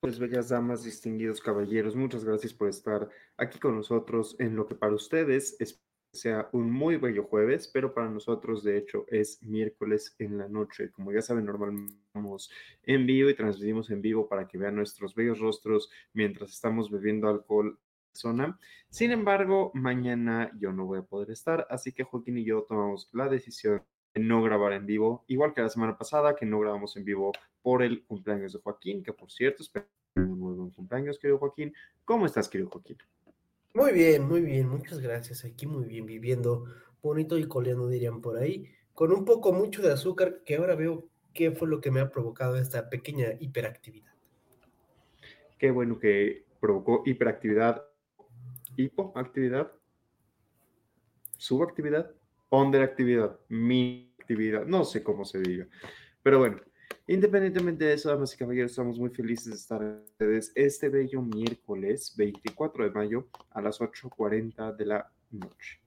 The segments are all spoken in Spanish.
Pues bellas damas, distinguidos caballeros, muchas gracias por estar aquí con nosotros en lo que para ustedes es, sea un muy bello jueves, pero para nosotros de hecho es miércoles en la noche. Como ya saben, normalmente estamos en vivo y transmitimos en vivo para que vean nuestros bellos rostros mientras estamos bebiendo alcohol zona. Sin embargo, mañana yo no voy a poder estar, así que Joaquín y yo tomamos la decisión no grabar en vivo, igual que la semana pasada que no grabamos en vivo por el cumpleaños de Joaquín, que por cierto, espero muy buen cumpleaños, querido Joaquín. ¿Cómo estás, querido Joaquín? Muy bien, muy bien, muchas gracias. Aquí muy bien, viviendo bonito y coleando, dirían por ahí, con un poco mucho de azúcar, que ahora veo qué fue lo que me ha provocado esta pequeña hiperactividad. Qué bueno que provocó hiperactividad, hipoactividad, subactividad actividad, mi actividad, no sé cómo se diga. Pero bueno, independientemente de eso, damas y caballeros, estamos muy felices de estar ustedes este bello miércoles 24 de mayo a las 8.40 de la noche.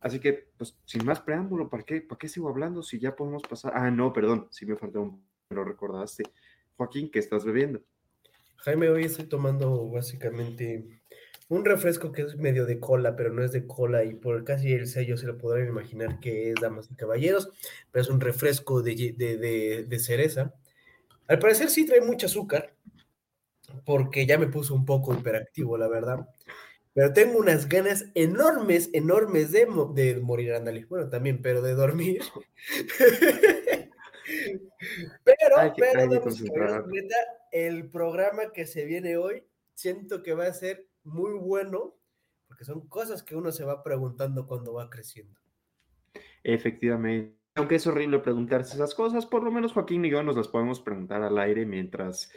Así que, pues, sin más preámbulo, ¿para qué, ¿para qué sigo hablando si ya podemos pasar? Ah, no, perdón, si me faltó un... Me lo recordaste. Joaquín, ¿qué estás bebiendo? Jaime, hoy estoy tomando básicamente un refresco que es medio de cola, pero no es de cola y por casi el sello se lo podrán imaginar que es Damas y Caballeros, pero es un refresco de, cereza. Al parecer sí trae mucho azúcar, porque ya me puso un poco hiperactivo, la verdad. Pero tengo unas ganas enormes, enormes de, de morir, Andale. Bueno, también, pero de dormir. pero, pero, el programa que se viene hoy, siento que va a ser muy bueno, porque son cosas que uno se va preguntando cuando va creciendo. Efectivamente. Aunque es horrible preguntarse esas cosas, por lo menos Joaquín y yo nos las podemos preguntar al aire mientras,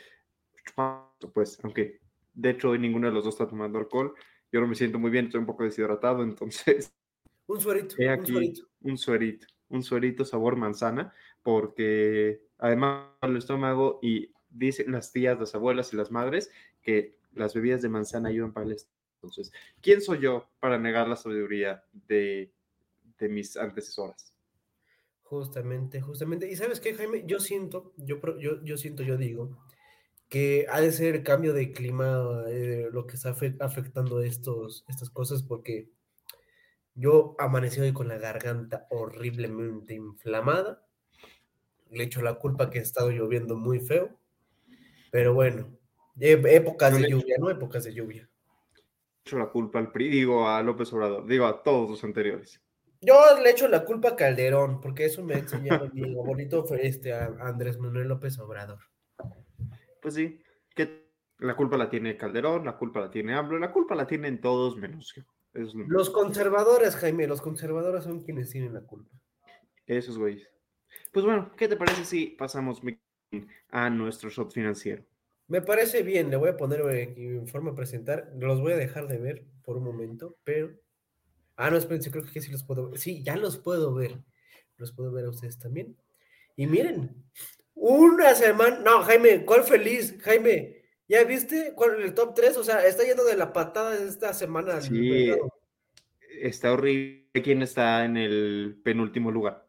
pues, aunque de hecho hoy ninguno de los dos está tomando alcohol, yo no me siento muy bien, estoy un poco deshidratado, entonces... Un suerito. un suerito. Un suerito, un suerito sabor manzana, porque además el estómago y dicen las tías, las abuelas y las madres que las bebidas de manzana ayudan para el Entonces, ¿quién soy yo para negar la sabiduría de, mis antecesoras? Justamente, justamente. Y sabes qué, Jaime, yo siento, yo, yo, yo siento, yo digo, que ha de ser el cambio de clima eh, lo que está afectando estos, estas cosas, porque yo amanecí hoy con la garganta horriblemente inflamada. Le echo la culpa que ha estado lloviendo muy feo. Pero bueno, épocas de lluvia, ¿no? Épocas de lluvia. Echo la culpa al PRI, digo a López Obrador, digo a todos los anteriores. Yo le echo la culpa a Calderón, porque eso me ha enseñado mi bonito este, a Andrés Manuel López Obrador. Pues sí, que la culpa la tiene Calderón, la culpa la tiene AMLO, la culpa la tienen todos menos yo. Los conservadores, Jaime, los conservadores son quienes tienen la culpa. Esos güeyes. Pues bueno, ¿qué te parece si pasamos a nuestro shot financiero? Me parece bien, le voy a poner eh, en forma de presentar. Los voy a dejar de ver por un momento, pero. Ah, no, espérense, creo que sí los puedo ver. Sí, ya los puedo ver. Los puedo ver a ustedes también. Y miren, una semana. No, Jaime, ¿cuál feliz? Jaime, ¿ya viste cuál el top 3? O sea, está yendo de la patada esta semana. Sí, está horrible. ¿Quién está en el penúltimo lugar?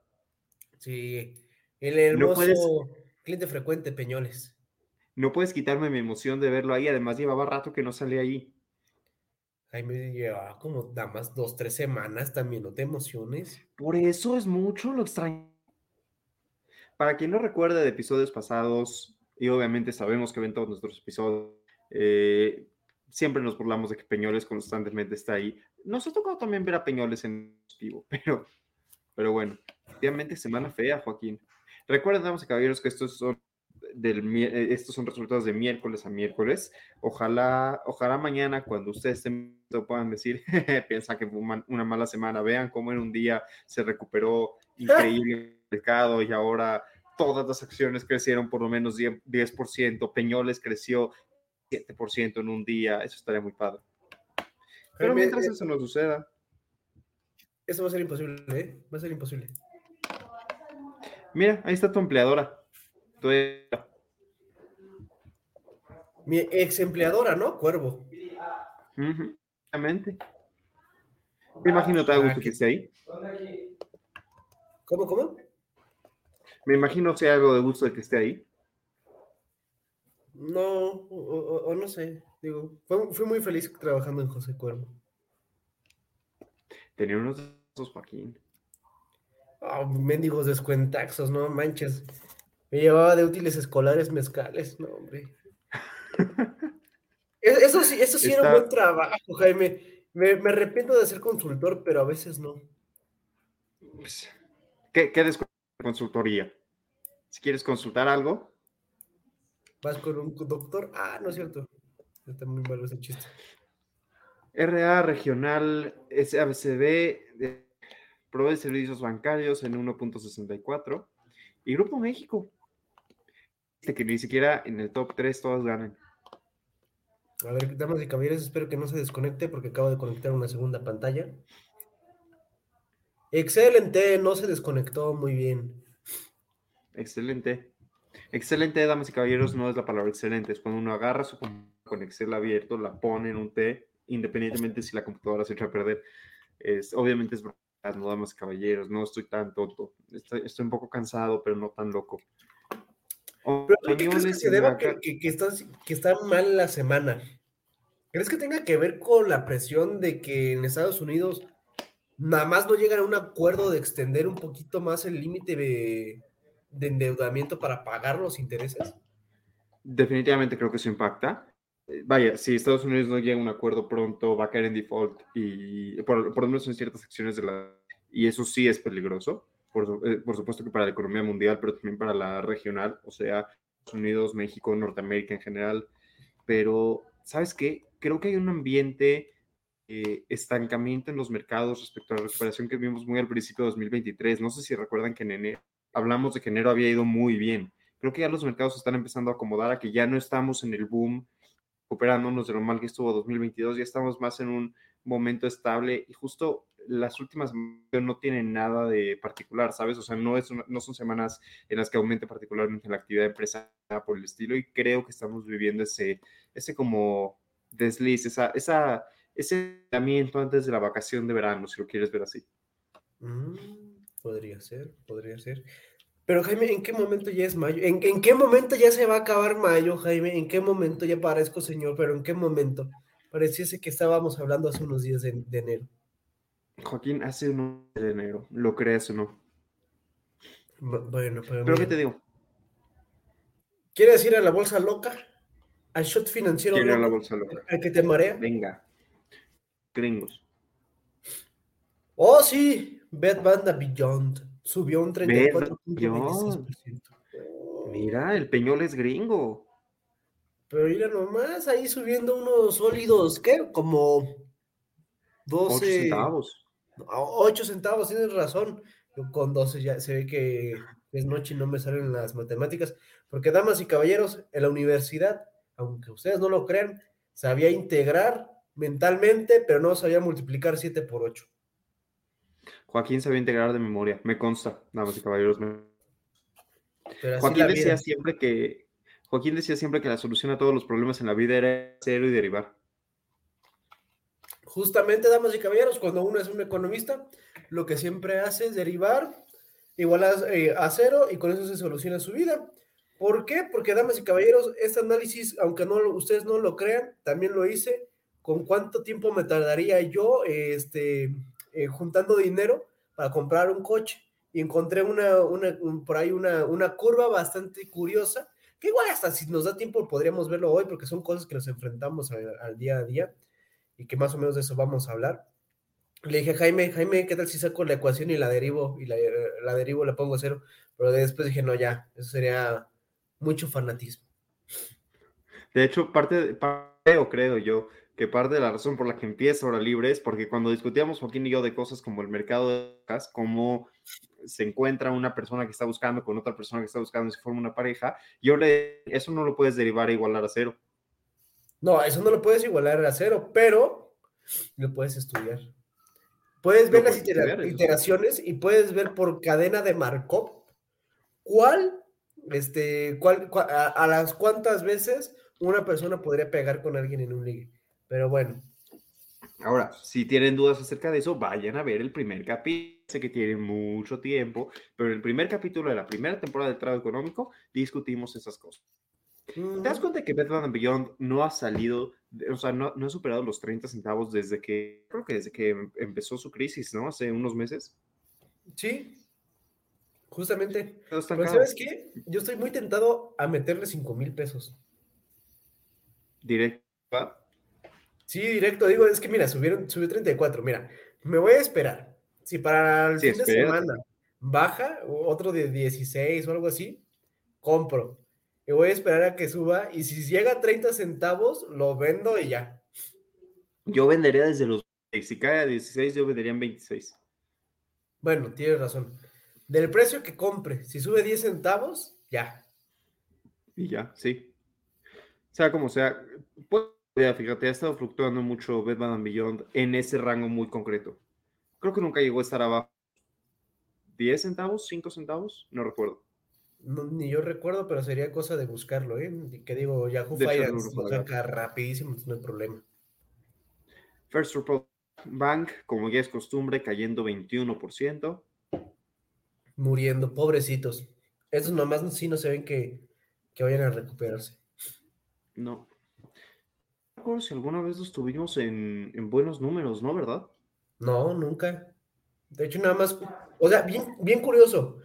Sí, el hermoso cliente frecuente Peñoles no puedes quitarme mi emoción de verlo ahí. Además, llevaba rato que no salía ahí. Jaime llevaba como nada más dos, tres semanas también, no te emociones. Por eso es mucho lo extraño. Para quien no recuerde de episodios pasados, y obviamente sabemos que ven todos nuestros episodios, eh, siempre nos burlamos de que Peñoles constantemente está ahí. Nos ha tocado también ver a Peñoles en vivo, pero, pero bueno, obviamente semana fea, Joaquín. Recuerden, damas y caballeros, que estos son del, eh, estos son resultados de miércoles a miércoles. Ojalá, ojalá mañana cuando ustedes estén puedan decir, piensan que fue una mala semana, vean cómo en un día se recuperó increíble el mercado y ahora todas las acciones crecieron por lo menos 10%, Peñoles creció 7% en un día, eso estaría muy padre. Pero mientras eh, eso no suceda. Eso va a ser imposible, ¿eh? Va a ser imposible. Mira, ahí está tu empleadora. Mi ex empleadora, ¿no? Cuervo. Exactamente. Me imagino te da gusto que esté ahí. ¿Cómo, cómo? Me imagino sea algo de gusto de que esté ahí. No, o, no sé. Digo, fui muy feliz trabajando en José Cuervo. Tenía unos Joaquín. Oh, mendigos descuentaxos, no manches. Me llevaba de útiles escolares mezcales, no, hombre. E, eso sí, eso sí era un buen trabajo, Jaime. Me, arrepiento de ser consultor, pero a veces no. Pues, ¿Qué, qué consultoría? Si quieres consultar algo. ¿Vas con un doctor? Ah, no es cierto. Está muy malo ese chiste. RA regional SABCB provee servicios bancarios en 1.64 y Grupo México que ni siquiera en el top 3 todos ganan. A ver, damas y caballeros, espero que no se desconecte porque acabo de conectar una segunda pantalla. Excelente, no se desconectó muy bien. Excelente. Excelente, damas y caballeros, no es la palabra excelente, es cuando uno agarra su con Excel abierto, la pone en un T, independientemente si la computadora se echa a perder. Es, obviamente es verdad, no damas y caballeros, no estoy tan tonto. Estoy, estoy un poco cansado, pero no tan loco. Pero ¿qué crees que se deba que, que, está, mal la semana? ¿Crees que tenga que ver con la presión de que en Estados Unidos nada más no llegan a un acuerdo de extender un poquito más el límite de, endeudamiento para pagar los intereses? Definitivamente creo que eso impacta. Eh, vaya, si Estados Unidos no llega a un acuerdo pronto, va a caer en default y por, por lo menos en ciertas secciones de la... Y eso sí es peligroso. Eh, por, supuesto que para la economía mundial, pero también para la regional, o sea, Estados Unidos, México, Norteamérica en general. Pero, ¿sabes qué? Creo que hay un ambiente eh, estancamiento en los mercados respecto a la recuperación que vimos muy al principio de 2023. No sé si recuerdan que en enero hablamos de que enero había ido muy bien. Creo que ya los mercados están empezando a acomodar a que ya no estamos en el boom recuperándonos de lo mal que estuvo 2022, ya estamos más en un momento estable y justo las últimas no tienen nada de particular, ¿sabes? O sea, no, es no son semanas en las que aumente particularmente la actividad de empresa por el estilo y creo que estamos viviendo ese, ese como desliz, esa, esa, ese aislamiento antes de la vacación de verano, si lo quieres ver así. Mm, podría ser, podría ser. Pero Jaime, ¿en qué momento ya es mayo? ¿En, ¿En, qué momento ya se va a acabar mayo, Jaime? ¿En qué momento ya parezco señor? Pero ¿en qué momento? Pareciese que estábamos hablando hace unos días de enero. Joaquín, hace un de enero, ¿lo crees o no? Bueno, pero. ¿Pero qué te digo? ¿Quieres ir a la bolsa loca? ¿Al shot financiero? Quiero a la bolsa loca. ¿Al que te marea? Venga. Gringos. Oh, sí. Bad Banda Beyond. Subió un 34.26%. Mira, el Peñol es gringo. Pero mira nomás, ahí subiendo unos sólidos, ¿qué? Como 12. 8 centavos. 8 centavos, tienes razón. con 12 ya se ve que es noche y no me salen las matemáticas. Porque, damas y caballeros, en la universidad, aunque ustedes no lo crean, sabía integrar mentalmente, pero no sabía multiplicar 7 por 8. Joaquín sabía integrar de memoria, me consta, damas y caballeros. Joaquín decía siempre que Joaquín decía siempre que la solución a todos los problemas en la vida era cero y derivar justamente, damas y caballeros, cuando uno es un economista, lo que siempre hace es derivar igual a, eh, a, cero y con eso se soluciona su vida. ¿Por qué? Porque, damas y caballeros, este análisis, aunque no ustedes no lo crean, también lo hice con cuánto tiempo me tardaría yo este, eh, juntando dinero para comprar un coche. Y encontré una, una por ahí una, una curva bastante curiosa que igual hasta si nos da tiempo podríamos verlo hoy porque son cosas que nos enfrentamos al día a día y que más o menos de eso vamos a hablar. Le dije, Jaime, Jaime, ¿qué tal si saco la ecuación y la derivo? Y la, la derivo la pongo cero. Pero después dije, no, ya, eso sería mucho fanatismo. De hecho, parte, parte o creo yo, que parte de la razón por la que empieza Hora Libre es porque cuando discutíamos Joaquín y yo de cosas como el mercado de gas, cómo se encuentra una persona que está buscando con otra persona que está buscando, se forma una pareja, yo le, eso no lo puedes derivar e igualar a cero. No, eso no lo puedes igualar a cero, pero lo puedes estudiar. Puedes ver las itera iteraciones y puedes ver por cadena de Markov cuál, este, cuál, cuál a, a, las cuántas veces una persona podría pegar con alguien en un ligue. Pero bueno. Ahora, si tienen dudas acerca de eso, vayan a ver el primer capítulo. Sé que tiene mucho tiempo, pero en el primer capítulo de la primera temporada del Trago Económico discutimos esas cosas. ¿Te das cuenta que Batman Beyond no ha salido, o sea, no, no, ha superado los 30 centavos desde que, creo que desde que empezó su crisis, ¿no? Hace unos meses. Sí, justamente. Pero ¿sabes qué? Yo estoy muy tentado a meterle 5 mil pesos. Directo. Sí, directo. Digo, es que mira, subieron, subió 34. Mira, me voy a esperar. Si para el sí, fin de semana baja, otro de 16 o algo así, compro y voy a esperar a que suba y si llega a 30 centavos, lo vendo y ya. Yo vendería desde los si cae a 16, yo vendería en 26. Bueno, tienes razón. Del precio que compre, si sube 10 centavos, ya. Y ya, sí. Sea como sea, pues, fíjate, ha estado fluctuando mucho Batman Beyond en ese rango muy concreto. Creo que nunca llegó a estar abajo. ¿10 centavos? ¿5 centavos? No recuerdo. No, ni yo recuerdo, pero sería cosa de buscarlo, ¿eh? Que digo, Yahoo Finance lo saca rapidísimo, no hay problema. First Republic Bank, como ya es costumbre, cayendo 21%. Muriendo, pobrecitos. Esos nomás sí no se ven que, que vayan a recuperarse. No. No recuerdo si alguna vez los tuvimos en, en buenos números, ¿no? ¿Verdad? No, nunca. De hecho, nada más, o sea, bien, bien curioso.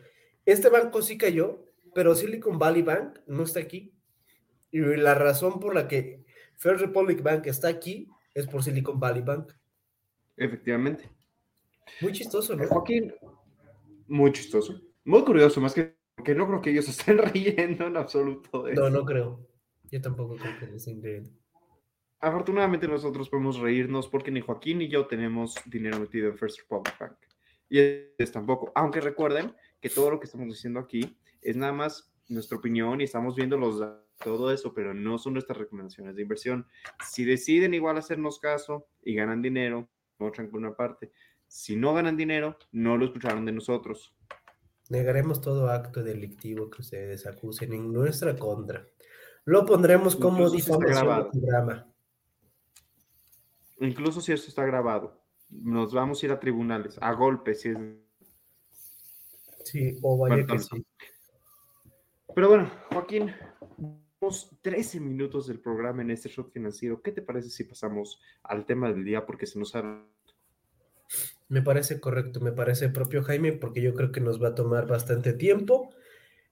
Este banco sí cayó, pero Silicon Valley Bank no está aquí. Y la razón por la que First Republic Bank está aquí es por Silicon Valley Bank. Efectivamente. Muy chistoso, ¿no? Joaquín, muy chistoso. Muy curioso, más que, que no creo que ellos estén riendo en absoluto. De no, eso. no creo. Yo tampoco creo que estén riendo. Afortunadamente nosotros podemos reírnos porque ni Joaquín ni yo tenemos dinero metido en First Republic Bank. Y ellos tampoco. Aunque recuerden que todo lo que estamos diciendo aquí es nada más nuestra opinión y estamos viendo los todo eso, pero no son nuestras recomendaciones de inversión. Si deciden igual hacernos caso y ganan dinero, no por una parte. Si no ganan dinero, no lo escucharon de nosotros. Negaremos todo acto delictivo que ustedes acusen en nuestra contra. Lo pondremos como difamación de programa. Incluso si esto está grabado, nos vamos a ir a tribunales, a golpes, si es Sí, o vaya que sí. Pero bueno, Joaquín, tenemos 13 minutos del programa en este shock financiero. ¿Qué te parece si pasamos al tema del día? Porque se nos ha... Me parece correcto, me parece propio Jaime, porque yo creo que nos va a tomar bastante tiempo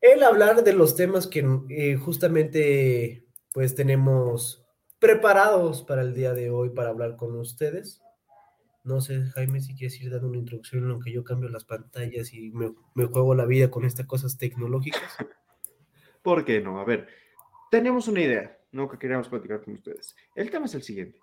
el hablar de los temas que eh, justamente pues tenemos preparados para el día de hoy para hablar con ustedes. No sé, Jaime, si quieres ir dando una introducción en lo que yo cambio las pantallas y me, juego la vida con estas cosas tecnológicas. ¿Por qué no? A ver, tenemos una idea, ¿no? Que queríamos platicar con ustedes. El tema es el siguiente.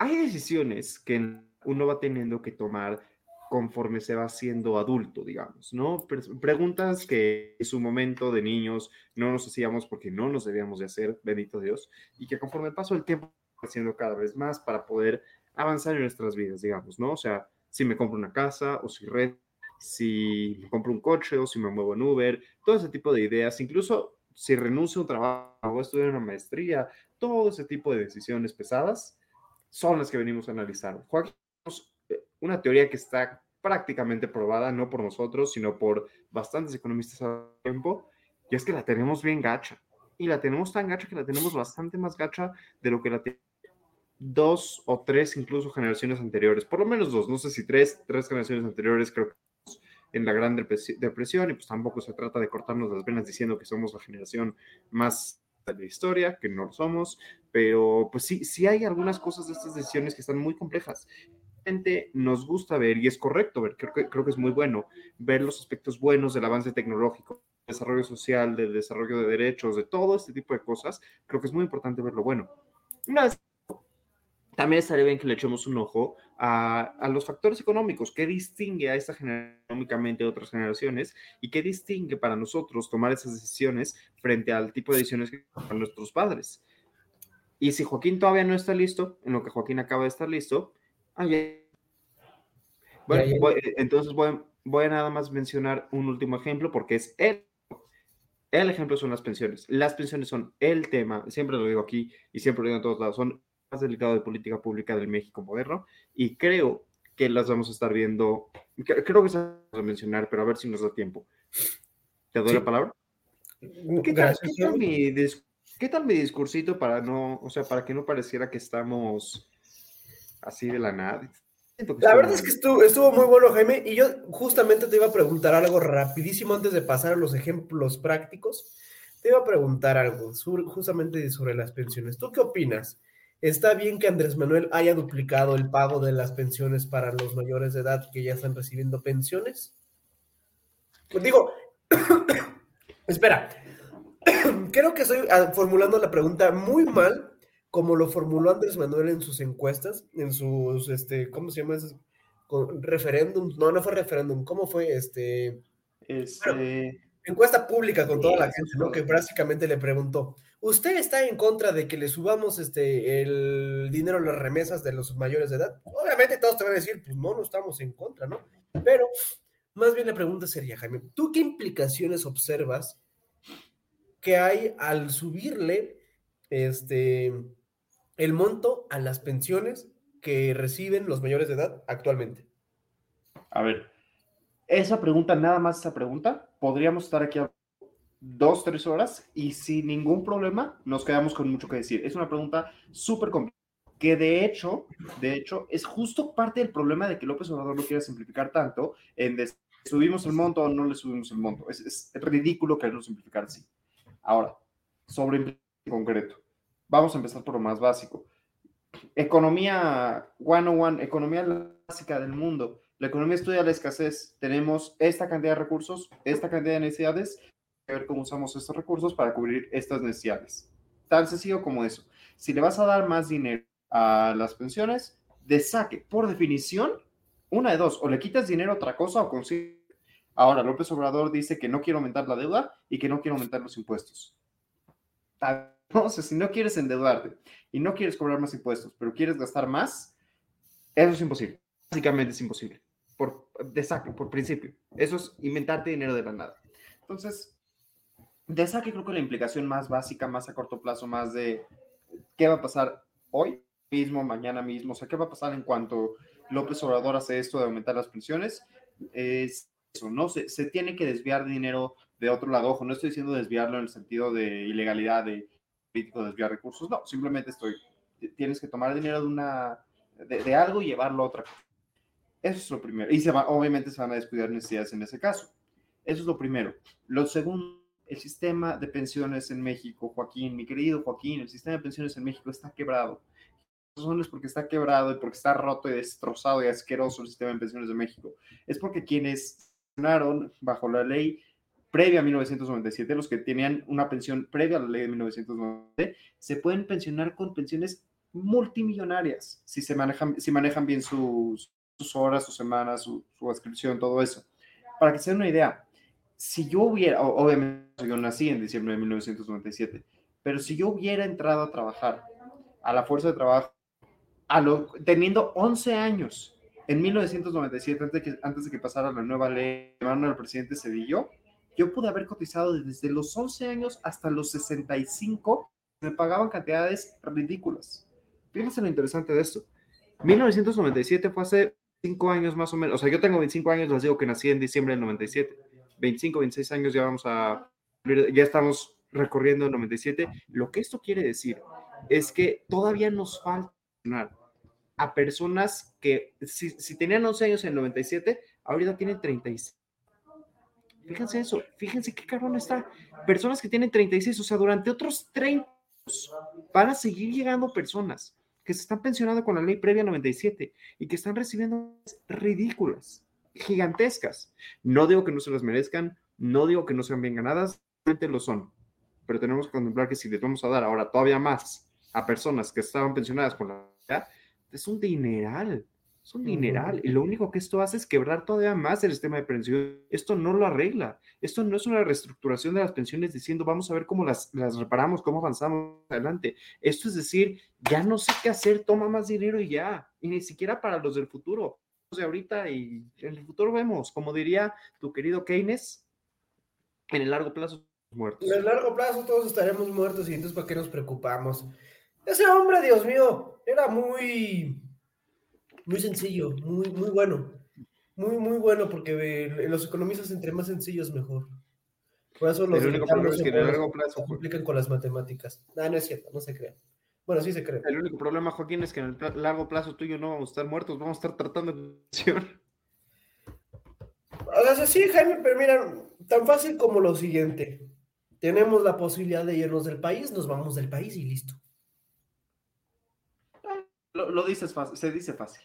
Hay decisiones que uno va teniendo que tomar conforme se va siendo adulto, digamos, ¿no? Preguntas que en su momento de niños no nos hacíamos porque no nos debíamos de hacer, bendito Dios, y que conforme el paso del tiempo haciendo cada vez más para poder avanzar en nuestras vidas, digamos, ¿no? O sea, si me compro una casa o si red, si me compro un coche o si me muevo en Uber, todo ese tipo de ideas, incluso si renuncio a un trabajo o estudiar una maestría, todo ese tipo de decisiones pesadas son las que venimos a analizar. Joaquín, una teoría que está prácticamente probada, no por nosotros, sino por bastantes economistas a tiempo, y es que la tenemos bien gacha. Y la tenemos tan gacha que la tenemos bastante más gacha de lo que la tenemos dos o tres incluso generaciones anteriores, por lo menos dos, no sé si tres, tres generaciones anteriores creo que en la Gran Depresión y pues tampoco se trata de cortarnos las venas diciendo que somos la generación más de la historia, que no lo somos, pero pues sí, sí hay algunas cosas de estas decisiones que están muy complejas. Nos gusta ver, y es correcto ver, creo que, creo que es muy bueno, ver los aspectos buenos del avance tecnológico, desarrollo social, del desarrollo de derechos, de todo este tipo de cosas, creo que es muy importante ver lo bueno. Una vez también estaría bien que le echemos un ojo a, los factores económicos, qué distingue a esta generación económicamente de otras generaciones y qué distingue para nosotros tomar esas decisiones frente al tipo de decisiones que toman nuestros padres. Y si Joaquín todavía no está listo, en lo que Joaquín acaba de estar listo, bueno, entonces voy, voy a nada más mencionar un último ejemplo porque es el el ejemplo son las pensiones. Las pensiones son el tema, siempre lo digo aquí y siempre lo digo en todos lados, son más delicado de política pública del México moderno y creo que las vamos a estar viendo, creo que se vamos a mencionar, pero a ver si nos da tiempo. ¿Te doy la palabra? ¿Qué tal, ¿qué tal, mi, discursito para no, o sea, para que no pareciera que estamos así de la nada? La verdad es que estuvo, estuvo, muy bueno, Jaime, y yo justamente te iba a preguntar algo rapidísimo antes de pasar a los ejemplos prácticos. Te iba a preguntar algo justamente sobre las pensiones. ¿Tú qué opinas? Está bien que Andrés Manuel haya duplicado el pago de las pensiones para los mayores de edad que ya están recibiendo pensiones. Pues digo, espera, creo que estoy ah, formulando la pregunta muy mal, como lo formuló Andrés Manuel en sus encuestas, en sus, este, ¿cómo se llama? referéndum, no, no fue referéndum, ¿cómo fue? Este, este... encuesta pública con toda la gente, ¿no? Que básicamente le preguntó, ¿Usted está en contra de que le subamos este, el dinero a las remesas de los mayores de edad? Obviamente todos te van a decir, pues no, no estamos en contra, ¿no? Pero más bien la pregunta sería, Jaime, ¿tú qué implicaciones observas que hay al subirle este, el monto a las pensiones que reciben los mayores de edad actualmente? A ver, esa pregunta, nada más esa pregunta, podríamos estar aquí dos, tres horas y sin ningún problema nos quedamos con mucho que decir. Es una pregunta súper complicada que de hecho, de hecho, es justo parte del problema de que López Obrador no quiere simplificar tanto en subimos el monto o no le subimos el monto. Es, es ridículo quererlo simplificar así. Ahora, sobre en concreto, vamos a empezar por lo más básico. Economía 101, economía básica del mundo. La economía estudia la escasez. Tenemos esta cantidad de recursos, esta cantidad de necesidades ver cómo usamos estos recursos para cubrir estas necesidades. Tan sencillo como eso. Si le vas a dar más dinero a las pensiones, de saque, por definición, una de dos, o le quitas dinero a otra cosa o consigues. Ahora, López Obrador dice que no quiere aumentar la deuda y que no quiere aumentar los impuestos. Entonces, si no quieres endeudarte y no quieres cobrar más impuestos, pero quieres gastar más, eso es imposible. Básicamente es imposible. Por, de saque, por principio. Eso es inventarte dinero de la nada. Entonces, de esa que creo que la implicación más básica, más a corto plazo, más de qué va a pasar hoy mismo, mañana mismo, o sea, qué va a pasar en cuanto López Obrador hace esto de aumentar las pensiones, es eso, ¿no? Se, se tiene que desviar dinero de otro lado. Ojo, no estoy diciendo desviarlo en el sentido de ilegalidad, de político, desviar recursos, no, simplemente estoy, tienes que tomar dinero de una, de, algo y llevarlo a otra. Eso es lo primero. Y se va, obviamente se van a descuidar necesidades en ese caso. Eso es lo primero. Lo segundo el sistema de pensiones en México, Joaquín, mi querido Joaquín, el sistema de pensiones en México está quebrado. No es porque está quebrado y porque está roto y destrozado y asqueroso el sistema de pensiones de México. Es porque quienes pensionaron bajo la ley previa a 1997, los que tenían una pensión previa a la ley de 1997, se pueden pensionar con pensiones multimillonarias si se manejan, si manejan bien sus, horas, sus semanas, su, su ascripción, todo eso. Para que se den una idea, si yo hubiera, obviamente yo nací en diciembre de 1997, pero si yo hubiera entrado a trabajar a la fuerza de trabajo a lo, teniendo 11 años en 1997, antes de que, antes de que pasara la nueva ley, mano del presidente Cedillo, yo pude haber cotizado desde los 11 años hasta los 65, me pagaban cantidades ridículas. Fíjense lo interesante de esto. 1997 fue hace 5 años más o menos, o sea, yo tengo 25 años, les digo que nací en diciembre del 97 25, 26 años ya vamos a, ya estamos recorriendo el 97. Lo que esto quiere decir es que todavía nos falta a personas que si, si tenían 11 años en el 97, ahorita tienen 36. Fíjense eso, fíjense qué cabrón está. Personas que tienen 36, o sea, durante otros 30 van a seguir llegando personas que se están pensionando con la ley previa 97 y que están recibiendo ridículas, gigantescas. No digo que no se las merezcan, no digo que no sean bien ganadas, realmente lo son, pero tenemos que contemplar que si les vamos a dar ahora todavía más a personas que estaban pensionadas con la es un dineral. Es un dineral. Y lo único que esto hace es quebrar todavía más el sistema de pensión. Esto no lo arregla. Esto no es una reestructuración de las pensiones diciendo vamos a ver cómo las, las reparamos, cómo avanzamos adelante. Esto es decir, ya no sé qué hacer, toma más dinero y ya. Y ni siquiera para los del futuro. De ahorita y en el futuro vemos, como diría tu querido Keynes, en el largo plazo muertos. En el largo plazo todos estaremos muertos y entonces ¿para qué nos preocupamos? Ese hombre, Dios mío, era muy muy sencillo, muy, muy bueno. Muy, muy bueno, porque los economistas entre más sencillos mejor. Por eso los el único problema es que en el largo plazo se complican con las matemáticas. No, no es cierto, no se crea. Bueno, sí se cree. El único problema, Joaquín, es que en el largo plazo tú y yo no vamos a estar muertos, vamos a estar tratando de O sea, sí, Jaime, pero mira, tan fácil como lo siguiente. Tenemos la posibilidad de irnos del país, nos vamos del país y listo. Lo, lo dices fácil, se dice fácil.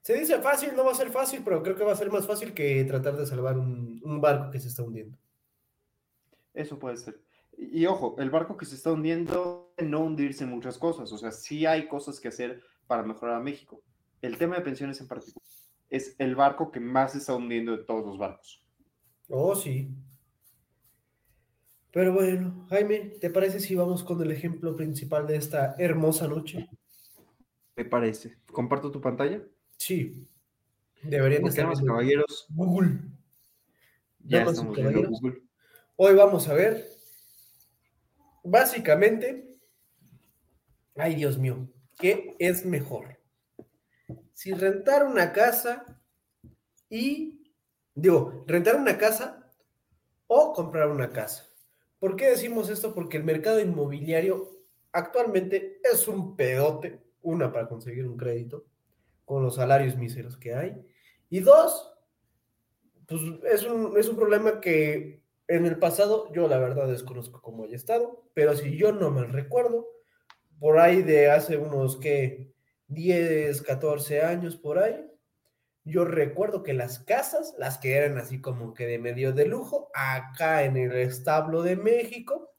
Se dice fácil, no va a ser fácil, pero creo que va a ser más fácil que tratar de salvar un, barco que se está hundiendo. Eso puede ser. Y, ojo, el barco que se está hundiendo, no hundirse en muchas cosas. O sea, sí hay cosas que hacer para mejorar a México. El tema de pensiones en particular es el barco que más se está hundiendo de todos los barcos. Oh, sí. Pero bueno, Jaime, ¿te parece si vamos con el ejemplo principal de esta hermosa noche? Me parece. ¿Comparto tu pantalla? Sí. Deberían estar. caballeros. Google. Ya estamos viendo Google. Hoy vamos a ver. Básicamente. Ay, Dios mío. ¿Qué es mejor? Si rentar una casa y. Digo, rentar una casa o comprar una casa. ¿Por qué decimos esto? Porque el mercado inmobiliario actualmente es un pedote. Una, para conseguir un crédito con los salarios míseros que hay. Y dos, pues es un, es un problema que en el pasado yo la verdad desconozco cómo haya estado, pero si yo no me recuerdo, por ahí de hace unos que 10, 14 años por ahí, yo recuerdo que las casas, las que eran así como que de medio de lujo, acá en el establo de México,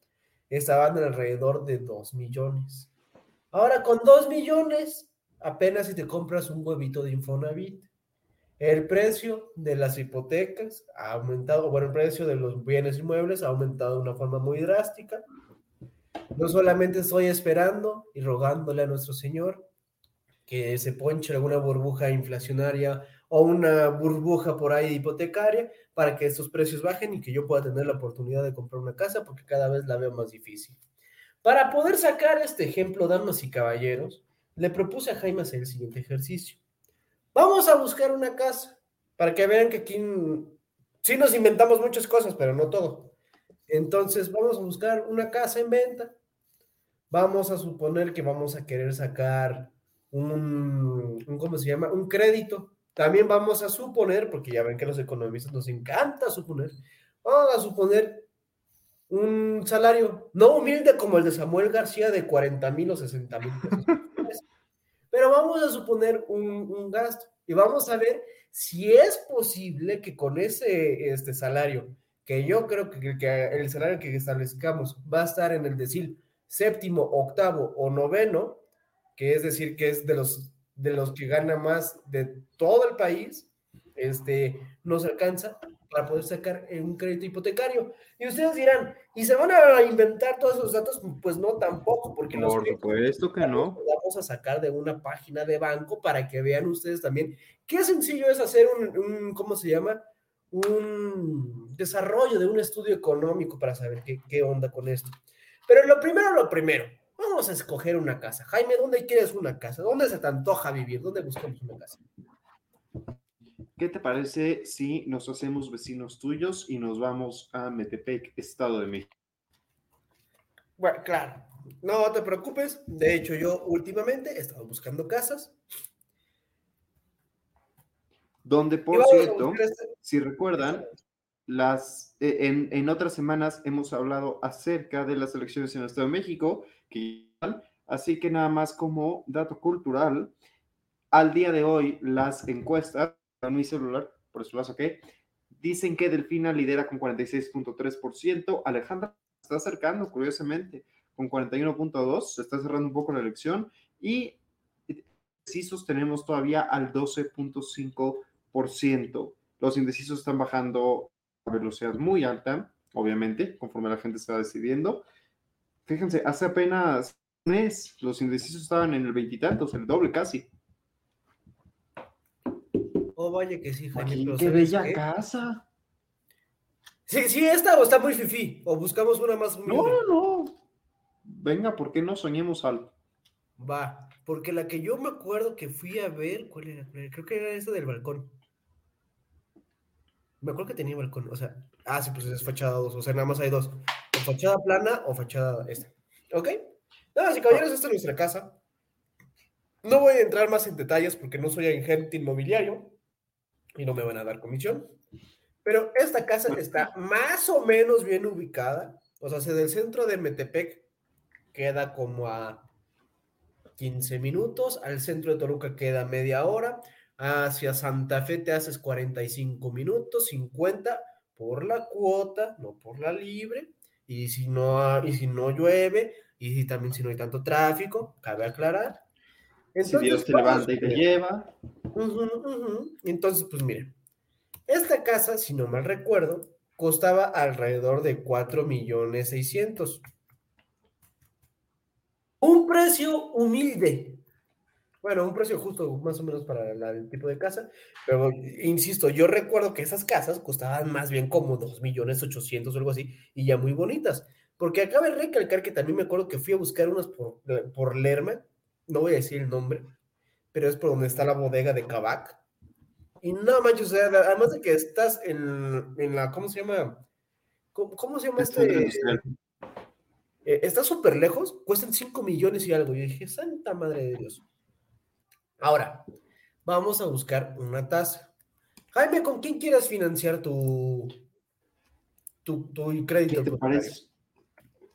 estaban alrededor de 2 millones. Ahora con 2 millones apenas si te compras un huevito de Infonavit. El precio de las hipotecas ha aumentado, bueno, el precio de los bienes inmuebles ha aumentado de una forma muy drástica. No solamente estoy esperando y rogándole a nuestro Señor que se ponche alguna burbuja inflacionaria o una burbuja por ahí hipotecaria para que estos precios bajen y que yo pueda tener la oportunidad de comprar una casa porque cada vez la veo más difícil. Para poder sacar este ejemplo, damas y caballeros, le propuse a Jaime hacer el siguiente ejercicio. Vamos a buscar una casa para que vean que aquí sí nos inventamos muchas cosas, pero no todo. Entonces, vamos a buscar una casa en venta. Vamos a suponer que vamos a querer sacar un, ¿cómo se llama? Un crédito. También vamos a suponer, porque ya ven que los economistas nos encanta suponer, vamos a suponer un salario no humilde como el de Samuel García de 40 mil o 60 mil pesos. Pero vamos a suponer un, gasto y vamos a ver si es posible que con ese este salario, que yo creo que, que el salario que establezcamos va a estar en el decir séptimo, octavo o noveno, que es decir, que es de los, de los que gana más de todo el país, este, nos alcanza para poder sacar un crédito hipotecario. Y ustedes dirán, ¿y se van a inventar todos esos datos? Pues no, tampoco, porque los Por supuesto que no. Vamos a sacar de una página de banco para que vean ustedes también qué sencillo es hacer un, ¿cómo se llama? Un desarrollo de un estudio económico para saber qué, qué onda con esto. Pero lo primero, lo primero, vamos a escoger una casa. Jaime, ¿dónde quieres una casa? ¿Dónde se te antoja vivir? ¿Dónde buscamos una casa? ¿Qué te parece si nos hacemos vecinos tuyos y nos vamos a Metepec, Estado de México? Bueno, claro, no te preocupes. De hecho, yo últimamente he estado buscando casas. Donde, por cierto, este si recuerdan, las, eh, en, en, otras semanas hemos hablado acerca de las elecciones en el Estado de México, así que nada más como dato cultural, al día de hoy las encuestas, en mi celular, por eso las saqué, dicen que Delfina lidera con 46.3%, Alejandra está acercando, curiosamente, con 41.2%, se está cerrando un poco la elección, y indecisos tenemos todavía al 12.5%. Los indecisos están bajando a velocidad muy alta, obviamente, conforme la gente va decidiendo. Fíjense, hace apenas un mes los indecisos estaban en el veintitantos, el doble casi. Oh, vaya que sí, Jaime. ¡Qué bella casa! Sí, sí, esta o está muy fifí, o buscamos una más humilde. No, no, Venga, ¿por qué no soñemos algo? Va, porque la que yo me acuerdo que fui a ver, ¿cuál era? Creo que era esta del balcón. Me acuerdo que tenía balcón, o sea, ah, sí, pues es fachada 2, o sea, nada más hay dos. Fachada plana o fachada esta. ¿Ok? Nada, si caballeros, esta es nuestra casa. No voy a entrar más en detalles porque no soy agente inmobiliario y no me van a dar comisión. Pero esta casa está más o menos bien ubicada. O sea, desde el centro de Metepec queda como a 15 minutos, al centro de Toluca queda media hora, hacia Santa Fe te haces 45 minutos, 50 por la cuota, no por la libre, y si no, y si no llueve, y si, también si no hay tanto tráfico, cabe aclarar. si Dios te levanta y te lleva. Entonces, pues miren, esta casa, si no mal recuerdo, costaba alrededor de 4 millones 600. Un precio humilde. Bueno, un precio justo más o menos para el tipo de casa, pero insisto, yo recuerdo que esas casas costaban más bien como 2 millones 800 o algo así, y ya muy bonitas. Porque acaba de recalcar que también me acuerdo que fui a buscar unas por, por Lerma, no voy a decir el nombre, pero es por donde está la bodega de Kavak. Y no manches, o sea, además de que estás en, en la, ¿cómo se llama? ¿Cómo, cómo se llama este? Eh, está súper lejos, cuestan 5 millones y algo. Yo dije, santa madre de Dios. Ahora, vamos a buscar una tasa. Jaime, ¿con quién quieres financiar tu, tu, tu crédito? ¿Qué te, parece?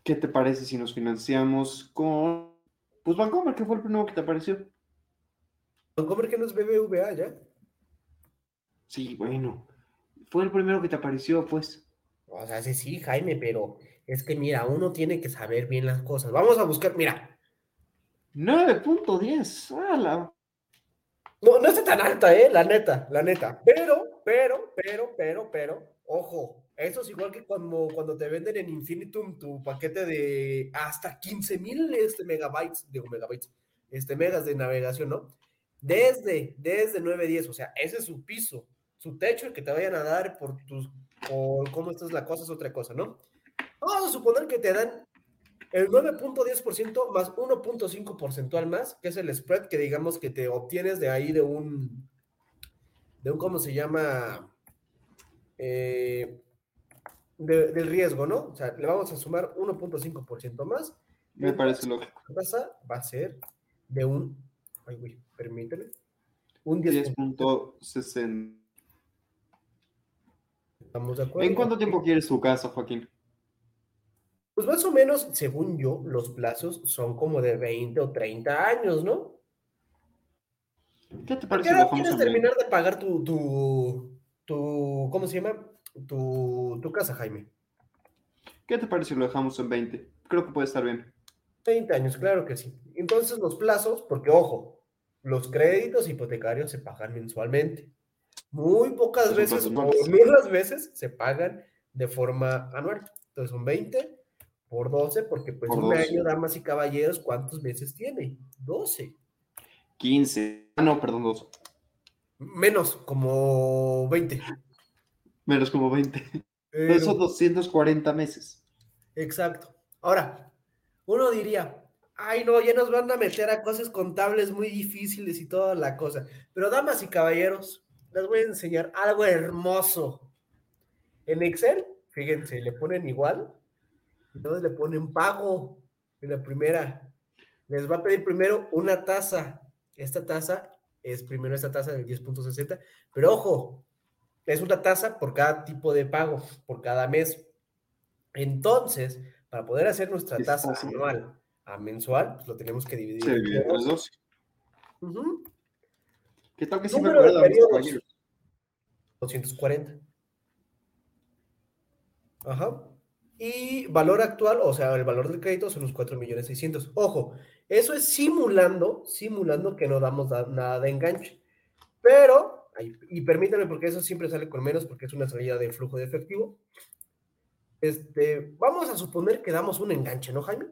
¿Qué te parece si nos financiamos con... Pues Vancomer, que fue el primero que te apareció. Vancomer que no es BBVA, ¿ya? Sí, bueno. Fue el primero que te apareció, pues. O sea, sí, sí, Jaime, pero es que mira, uno tiene que saber bien las cosas. Vamos a buscar, mira. 9.10, ¡Hala! No, no está tan alta, ¿eh? La neta, la neta. Pero, pero, pero, pero, pero, ojo, eso es igual que cuando, cuando te venden en Infinitum tu paquete de hasta 15 mil este, megabytes, digo megabytes, este, megas de navegación, ¿no? Desde, desde 9.10, o sea, ese es su piso, su techo, el que te vayan a dar por tus, por cómo estás la cosa es otra cosa, ¿no? Vamos a suponer que te dan el 9.10% más 1.5 porcentual más, que es el spread que digamos que te obtienes de ahí de un, de un, ¿cómo se llama? Eh, del riesgo, ¿no? O sea, le vamos a sumar 1.5% más. Me parece lógico. La tasa va a ser de un, ay, güey, permíteme, un 10.60. ¿Estamos de acuerdo? ¿En cuánto tiempo quieres tu casa, Joaquín? Pues más o menos, según yo, los plazos son como de 20 o 30 años, ¿no? ¿Qué te parece? ¿Qué quieres terminar de pagar tu, tu, tu, ¿cómo se llama? Tu, tu casa, Jaime. ¿Qué te parece si lo dejamos en 20? Creo que puede estar bien. 20 años, claro que sí. Entonces los plazos, porque ojo, los créditos hipotecarios se pagan mensualmente. Muy pocas veces, o nulas veces, se pagan de forma anual. Entonces son 20 por 12, porque pues un año, damas y caballeros, ¿cuántos meses tiene? 12. 15. Ah, no, perdón, 12. Menos, como 20. Menos como 20. Eso 240 meses. Exacto. Ahora, uno diría, ay no, ya nos van a meter a cosas contables muy difíciles y toda la cosa. Pero damas y caballeros, les voy a enseñar algo hermoso. En Excel, fíjense, le ponen igual entonces le ponen pago en la primera. Les va a pedir primero una tasa. Esta tasa es primero esta tasa del 10.60. Pero ojo, es una tasa por cada tipo de pago, por cada mes. Entonces, para poder hacer nuestra tasa anual a mensual, pues lo tenemos que dividir. Se divide entre por dos. 12. Ujú, ¿Qué tal que sí me acuerdo? damas y periodos. caballeros? 240. Ajá. Y valor actual, o sea, el valor del crédito son los 4 millones 600. Ojo, eso es simulando, simulando que no damos da- nada de enganche. Pero, y permítanme, porque eso siempre sale con menos, porque es una salida de flujo de efectivo. Este, vamos a suponer que damos un enganche, ¿no, Jaime?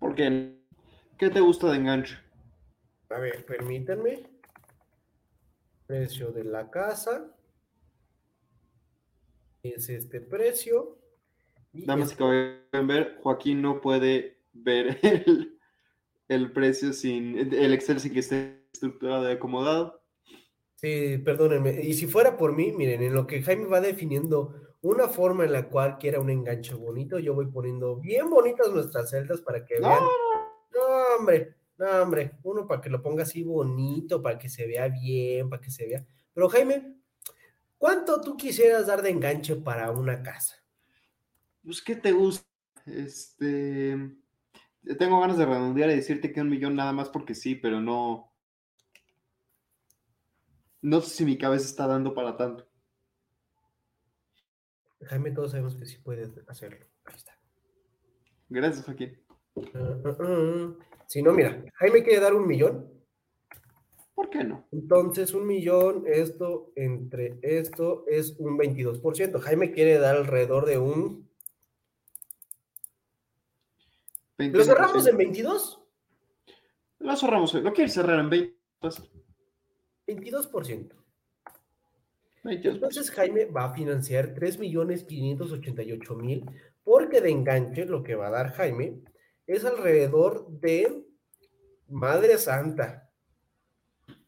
¿Por qué? ¿Qué te gusta de enganche? A ver, permítanme. Precio de la casa. Es este precio. Damas y caballeros, pueden ver, Joaquín no puede ver el, el precio sin, el Excel sin que esté estructurado y acomodado. Sí, perdónenme. Y si fuera por mí, miren, en lo que Jaime va definiendo una forma en la cual quiera un enganche bonito, yo voy poniendo bien bonitas nuestras celdas para que No, vean. No, hombre, no, hombre. Uno para que lo ponga así bonito, para que se vea bien, para que se vea. Pero Jaime, ¿cuánto tú quisieras dar de enganche para una casa? Pues, ¿qué te gusta? Este. Tengo ganas de redondear y decirte que un millón nada más porque sí, pero no. No sé si mi cabeza está dando para tanto. Jaime, todos sabemos que sí puedes hacerlo. Ahí está. Gracias, Joaquín. Si no, mira, Jaime quiere dar un millón. ¿Por qué no? Entonces, un millón, esto entre esto es un 22%. Jaime quiere dar alrededor de un. ¿Lo cerramos en 22? Lo cerramos. ¿Lo quieres cerrar en 20? Pues, 22%. 22. Entonces, Jaime va a financiar 3.588.000 porque de enganche lo que va a dar Jaime es alrededor de. Madre Santa.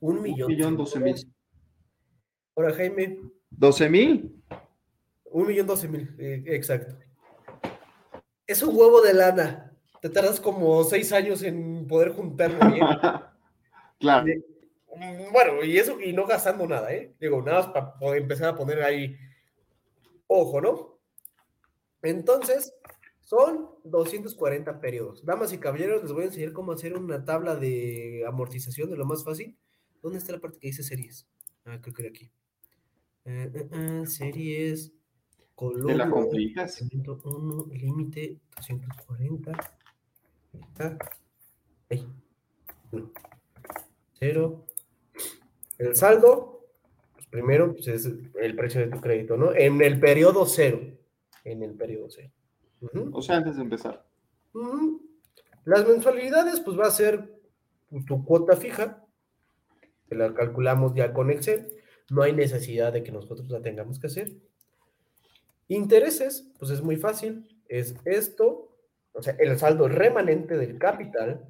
Un millón. millón doce mil. Ahora, Jaime, 12 mil. Un millón doce mil, eh, exacto. Es un huevo de lana. Te tardas como seis años en poder juntarlo bien. claro. Mm, Bueno, y eso, y no gastando nada, ¿eh? Digo, nada más para poder empezar a poner ahí ojo, ¿no? Entonces, son 240 periodos. Damas y caballeros, les voy a enseñar cómo hacer una tabla de amortización de lo más fácil. ¿Dónde está la parte que dice series? Ah, creo que era aquí. Eh, eh, eh, series, Te la complicas. 101, límite 240. Ahí está. Ahí. Uno. Cero. El saldo, pues primero pues es el precio de tu crédito, ¿no? En el periodo cero. En el periodo cero. O sea, antes de empezar. Las mensualidades, pues va a ser tu cuota fija, que la calculamos ya con Excel. No hay necesidad de que nosotros la tengamos que hacer. Intereses, pues es muy fácil. Es esto, o sea, el saldo remanente del capital,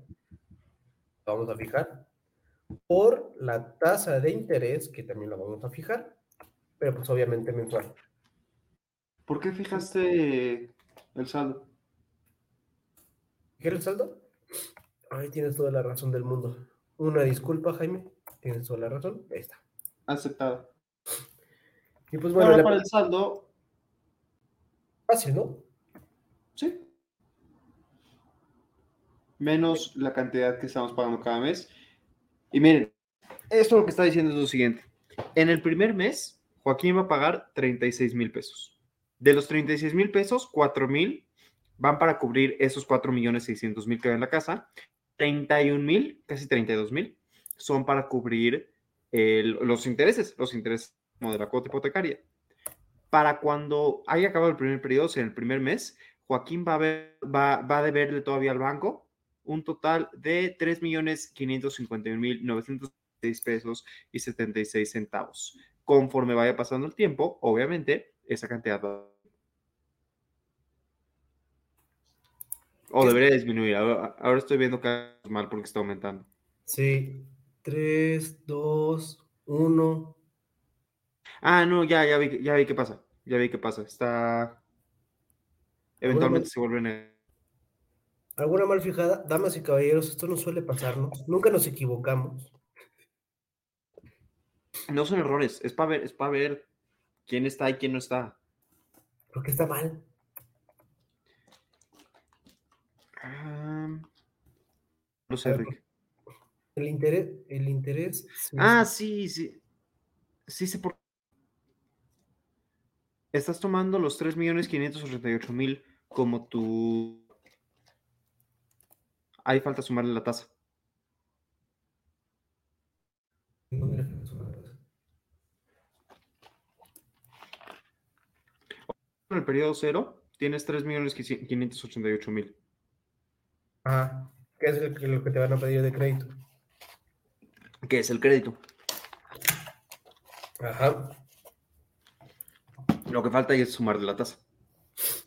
vamos a fijar, por la tasa de interés, que también la vamos a fijar, pero pues obviamente mensual. ¿Por qué fijaste el saldo? ¿Quieres el saldo? Ahí tienes toda la razón del mundo. Una disculpa, Jaime. Tienes toda la razón. Ahí está. Aceptado. Y pues Bueno, bueno, la para el saldo, fácil, ¿no? sí. Menos la cantidad que estamos pagando cada mes. Y miren, esto lo que está diciendo es lo siguiente. En el primer mes, Joaquín va a pagar 36 mil pesos. De los 36 mil pesos, 4 mil van para cubrir esos 4 millones 600 mil que hay en la casa. 31 mil, casi 32 mil, son para cubrir el- los intereses, los intereses de la cuota hipotecaria. Para cuando haya acabado el primer periodo, o sea, en el primer mes, Joaquín va a, ver, va, va a deberle todavía al banco un total de 3.551.906 pesos y 76 centavos. Conforme vaya pasando el tiempo, obviamente, esa cantidad va o debería disminuir. Ahora, estoy viendo que es mal porque está aumentando. Sí. 3, 2, 1. Ah, no, ya, ya vi, ya vi qué pasa. Ya vi qué pasa. Está. Eventualmente se vuelve negro. ¿Alguna mal fijada? Damas y caballeros, esto no suele pasarnos. Nunca nos equivocamos. No son errores, es para ver, es para ver quién está y quién no está. ¿Por qué está mal? Ah, no sé, Rick. El interés, el interés. sí, Ah, sí, sí. Sí sé por Estás tomando los 3.588.000 como tu... Ahí falta sumarle la tasa. En el periodo cero tienes 3.588.000. Ajá. ¿Qué es el lo que te van a pedir de crédito? que es el crédito. Ajá. Lo que falta ahí es sumarle la tasa.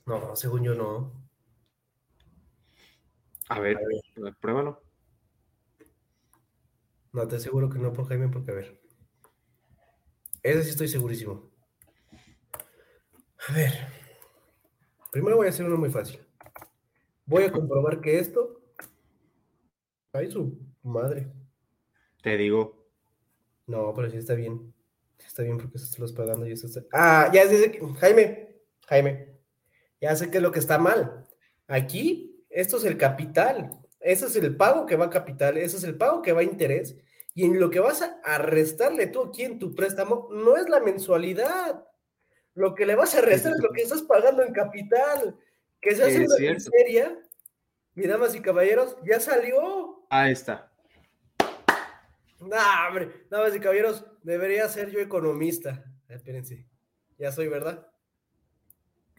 No, según yo no. A ver, A ver. pruébalo. No, te aseguro que no por Jaime, porque a ver. Ese sí estoy segurísimo. A ver. Primero voy a hacer uno muy fácil. Voy a comprobar que esto. Ay, su madre. Te digo. No, pero sí está bien. Está bien porque esto te lo estás pagando y esto está... Ah, ya sé que... Jaime, Jaime. Ya sé qué es lo que está mal. Aquí, esto es el capital. Ese es el pago que va a capital. Ese es el pago que va a interés. Y en lo que vas a, restarle tú aquí en tu préstamo no es la mensualidad. Lo que le vas a restar es lo que estás pagando en capital. Que se hace Es una miseria. Mi damas y caballeros, ya salió. Ahí está. No, hombre, damas y caballeros, debería ser yo economista. Espérense, ya soy, ¿verdad?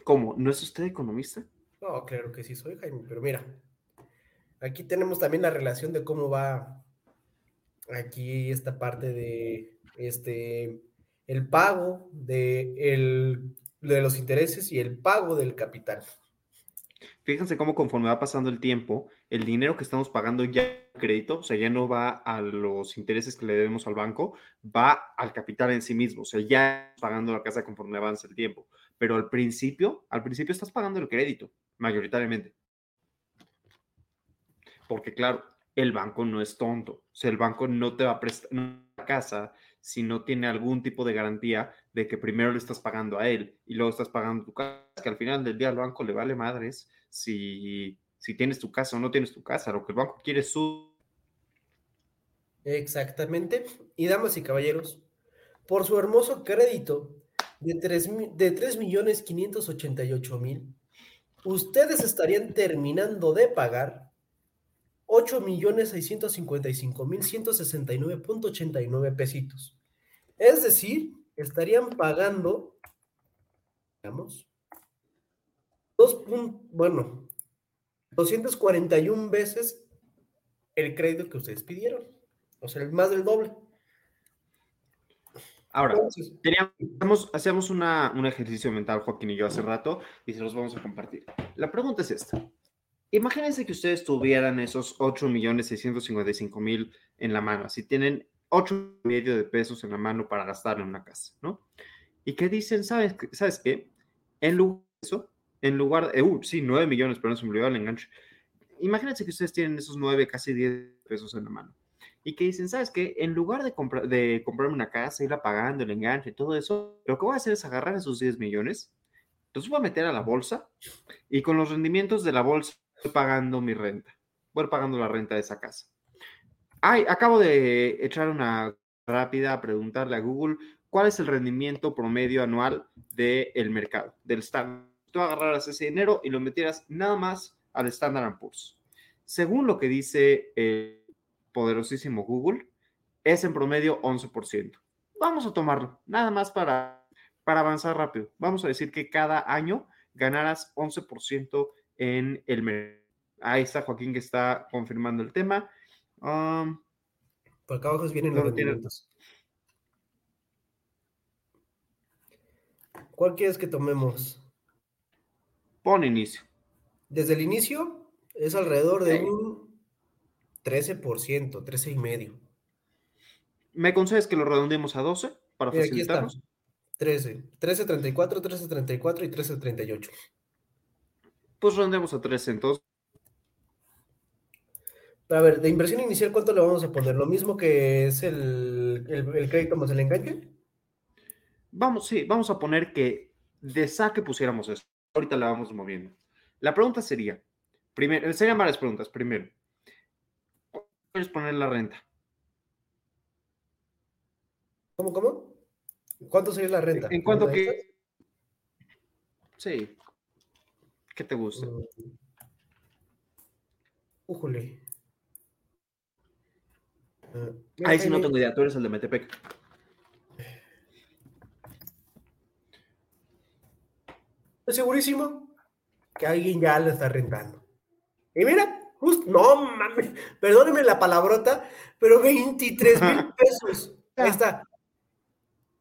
¿Cómo? ¿No es usted economista? No, claro que sí soy, Jaime, pero mira, aquí tenemos también la relación de cómo va aquí esta parte de este el pago de, el, de los intereses y el pago del capital. Fíjense cómo conforme va pasando el tiempo, el dinero que estamos pagando ya crédito, o sea, ya no va a los intereses que le debemos al banco, va al capital en sí mismo, o sea, ya pagando la casa conforme avanza el tiempo. Pero al principio, al principio estás pagando el crédito, mayoritariamente. Porque claro, el banco no es tonto, o sea, el banco no te va a prestar una casa si no tiene algún tipo de garantía de que primero le estás pagando a él y luego estás pagando tu casa, que al final del día al banco le vale madres si, si tienes tu casa o no tienes tu casa, lo que el banco quiere es su... Exactamente. Y damas y caballeros, por su hermoso crédito de 3, mi- de 3 millones 588 mil, ustedes estarían terminando de pagar 8 millones 655 mil 169.89 pesitos. Es decir, estarían pagando, digamos, dos bueno, 241 veces el crédito que ustedes pidieron. O sea, el más del doble. Ahora, teníamos, hacíamos una, un ejercicio mental, Joaquín y yo, hace rato, y se los vamos a compartir. La pregunta es esta. Imagínense que ustedes tuvieran esos 8 millones 655 mil en la mano, así tienen 8 y medio de pesos en la mano para gastar en una casa, ¿no? Y que dicen, ¿sabes, qué- ¿sabes qué? En lugar de eso, en lugar de, uh, sí, 9 millones, pero no se me olvidó el enganche. Imagínense que ustedes tienen esos 9, casi 10 pesos en la mano. Y que dicen, ¿sabes qué? En lugar de, comprar de comprarme una casa, irla pagando, el enganche, todo eso, lo que voy a hacer es agarrar esos 10 millones, los voy a meter a la bolsa y con los rendimientos de la bolsa voy pagando mi renta. Voy pagando la renta de esa casa. Ay, acabo de echar una rápida a preguntarle a Google cuál es el rendimiento promedio anual del mercado, del Standard. Tú agarraras ese dinero y lo metieras nada más al Standard Poor's. Según lo que dice el poderosísimo Google, es en promedio 11%. Vamos a tomarlo, nada más para, para avanzar rápido. Vamos a decir que cada año ganaras 11% en el mercado. Ahí está Joaquín que está confirmando el tema. Um, por acá abajo vienen los rendimientos. ¿Cuál quieres que tomemos? pon inicio. Desde el inicio es alrededor de Sí. un 13%, 13 y medio. ¿Me concedes que lo redondeemos a 12 para Mira, aquí está. facilitarnos? 13, 13.34, 13.34 y 13.38. Pues redondeemos a 13 entonces. A ver, de inversión inicial, ¿cuánto le vamos a poner? Lo mismo que es el el, crédito más el enganche. Vamos, sí, vamos a poner que de saque pusiéramos eso. Ahorita la vamos moviendo. La pregunta sería, primero, serían varias preguntas. Primero, ¿cuánto ¿quieres poner la renta? ¿Cómo, cómo? ¿Cuánto sería la renta? En cuanto ¿Una de que... Sí. ¿Qué te gusta? esas? Mm. Újole. Ah, Ahí sí no tengo idea, tú eres el de Metepec. Estoy segurísimo que alguien ya lo está rentando. Y mira, justo, no mames, perdóneme la palabrota, pero 23 mil pesos. Ahí está.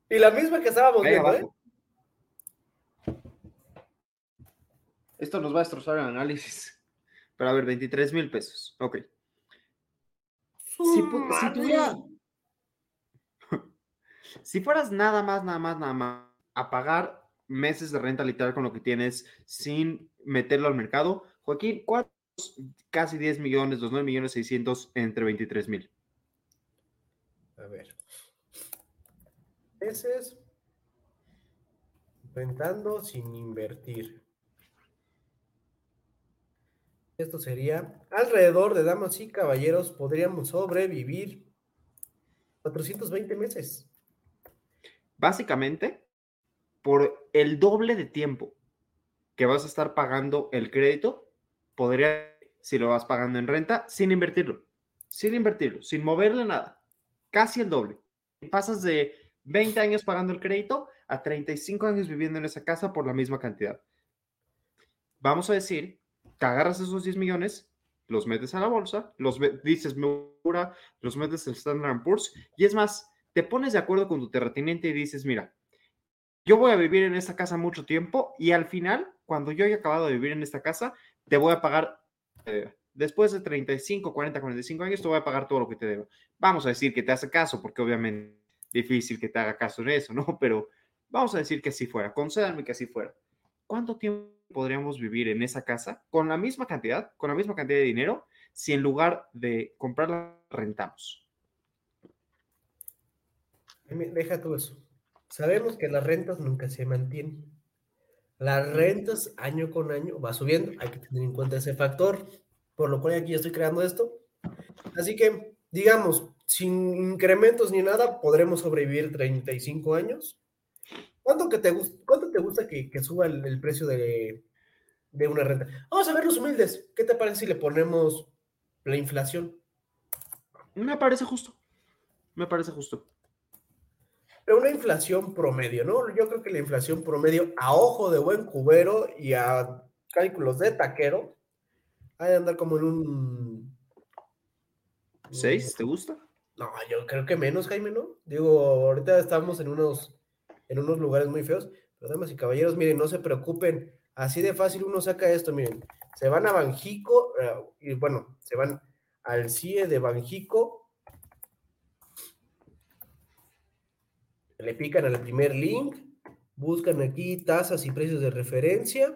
Y la misma que estábamos Ahí viendo, ¿eh? Esto nos va a destrozar el análisis. Pero a ver, 23 mil pesos. Ok. Si, si tuviera- si fueras nada más, nada más, nada más a pagar meses de renta literal con lo que tienes sin meterlo al mercado, Joaquín, ¿cuántos? Casi 10 millones, 2 millones 600 entre 23 mil. A ver. Meses. Rentando sin invertir. Esto sería alrededor de damas y caballeros, podríamos sobrevivir 420 meses. Básicamente, por el doble de tiempo que vas a estar pagando el crédito, podría, si lo vas pagando en renta, sin invertirlo, sin invertirlo, sin moverle nada, casi el doble. Pasas de 20 años pagando el crédito a 35 años viviendo en esa casa por la misma cantidad. Vamos a decir que agarras esos 10 millones, los metes a la bolsa, los dices, me cura, los metes en Standard Poor's, y es más, te pones de acuerdo con tu terrateniente y dices, mira, yo voy a vivir en esta casa mucho tiempo y al final, cuando yo haya acabado de vivir en esta casa, te voy a pagar, eh, después de 35, 40, 45 años, te voy a pagar todo lo que te debo. Vamos a decir que te hace caso, porque obviamente es difícil que te haga caso en eso, ¿no? Pero vamos a decir que así fuera, concédanme que así fuera. ¿Cuánto tiempo podríamos vivir en esa casa con la misma cantidad, con la misma cantidad de dinero, si en lugar de comprarla, rentamos? Deja todo eso. Sabemos que las rentas nunca se mantienen. Las rentas año con año va subiendo. Hay que tener en cuenta ese factor. Por lo cual aquí estoy creando esto. Así que, digamos, sin incrementos ni nada, podremos sobrevivir 35 años. ¿Cuánto, que te, cuánto te gusta que, que suba el, el precio de, de una renta? Vamos a ver los humildes. ¿Qué te parece si le ponemos la inflación? Me parece justo. Me parece justo. Pero una inflación promedio, ¿no? Yo creo que la inflación promedio a ojo de buen cubero y a cálculos de taquero ha de andar como en un... ¿Seis? ¿Te gusta? No, yo creo que menos, Jaime, ¿no? Digo, ahorita estamos en unos, en unos lugares muy feos, pero damas y caballeros, miren, no se preocupen, así de fácil uno saca esto, miren, se van a Banjico, eh, y bueno, se van al CIE de Banjico, le pican al primer link, buscan aquí tasas y precios de referencia,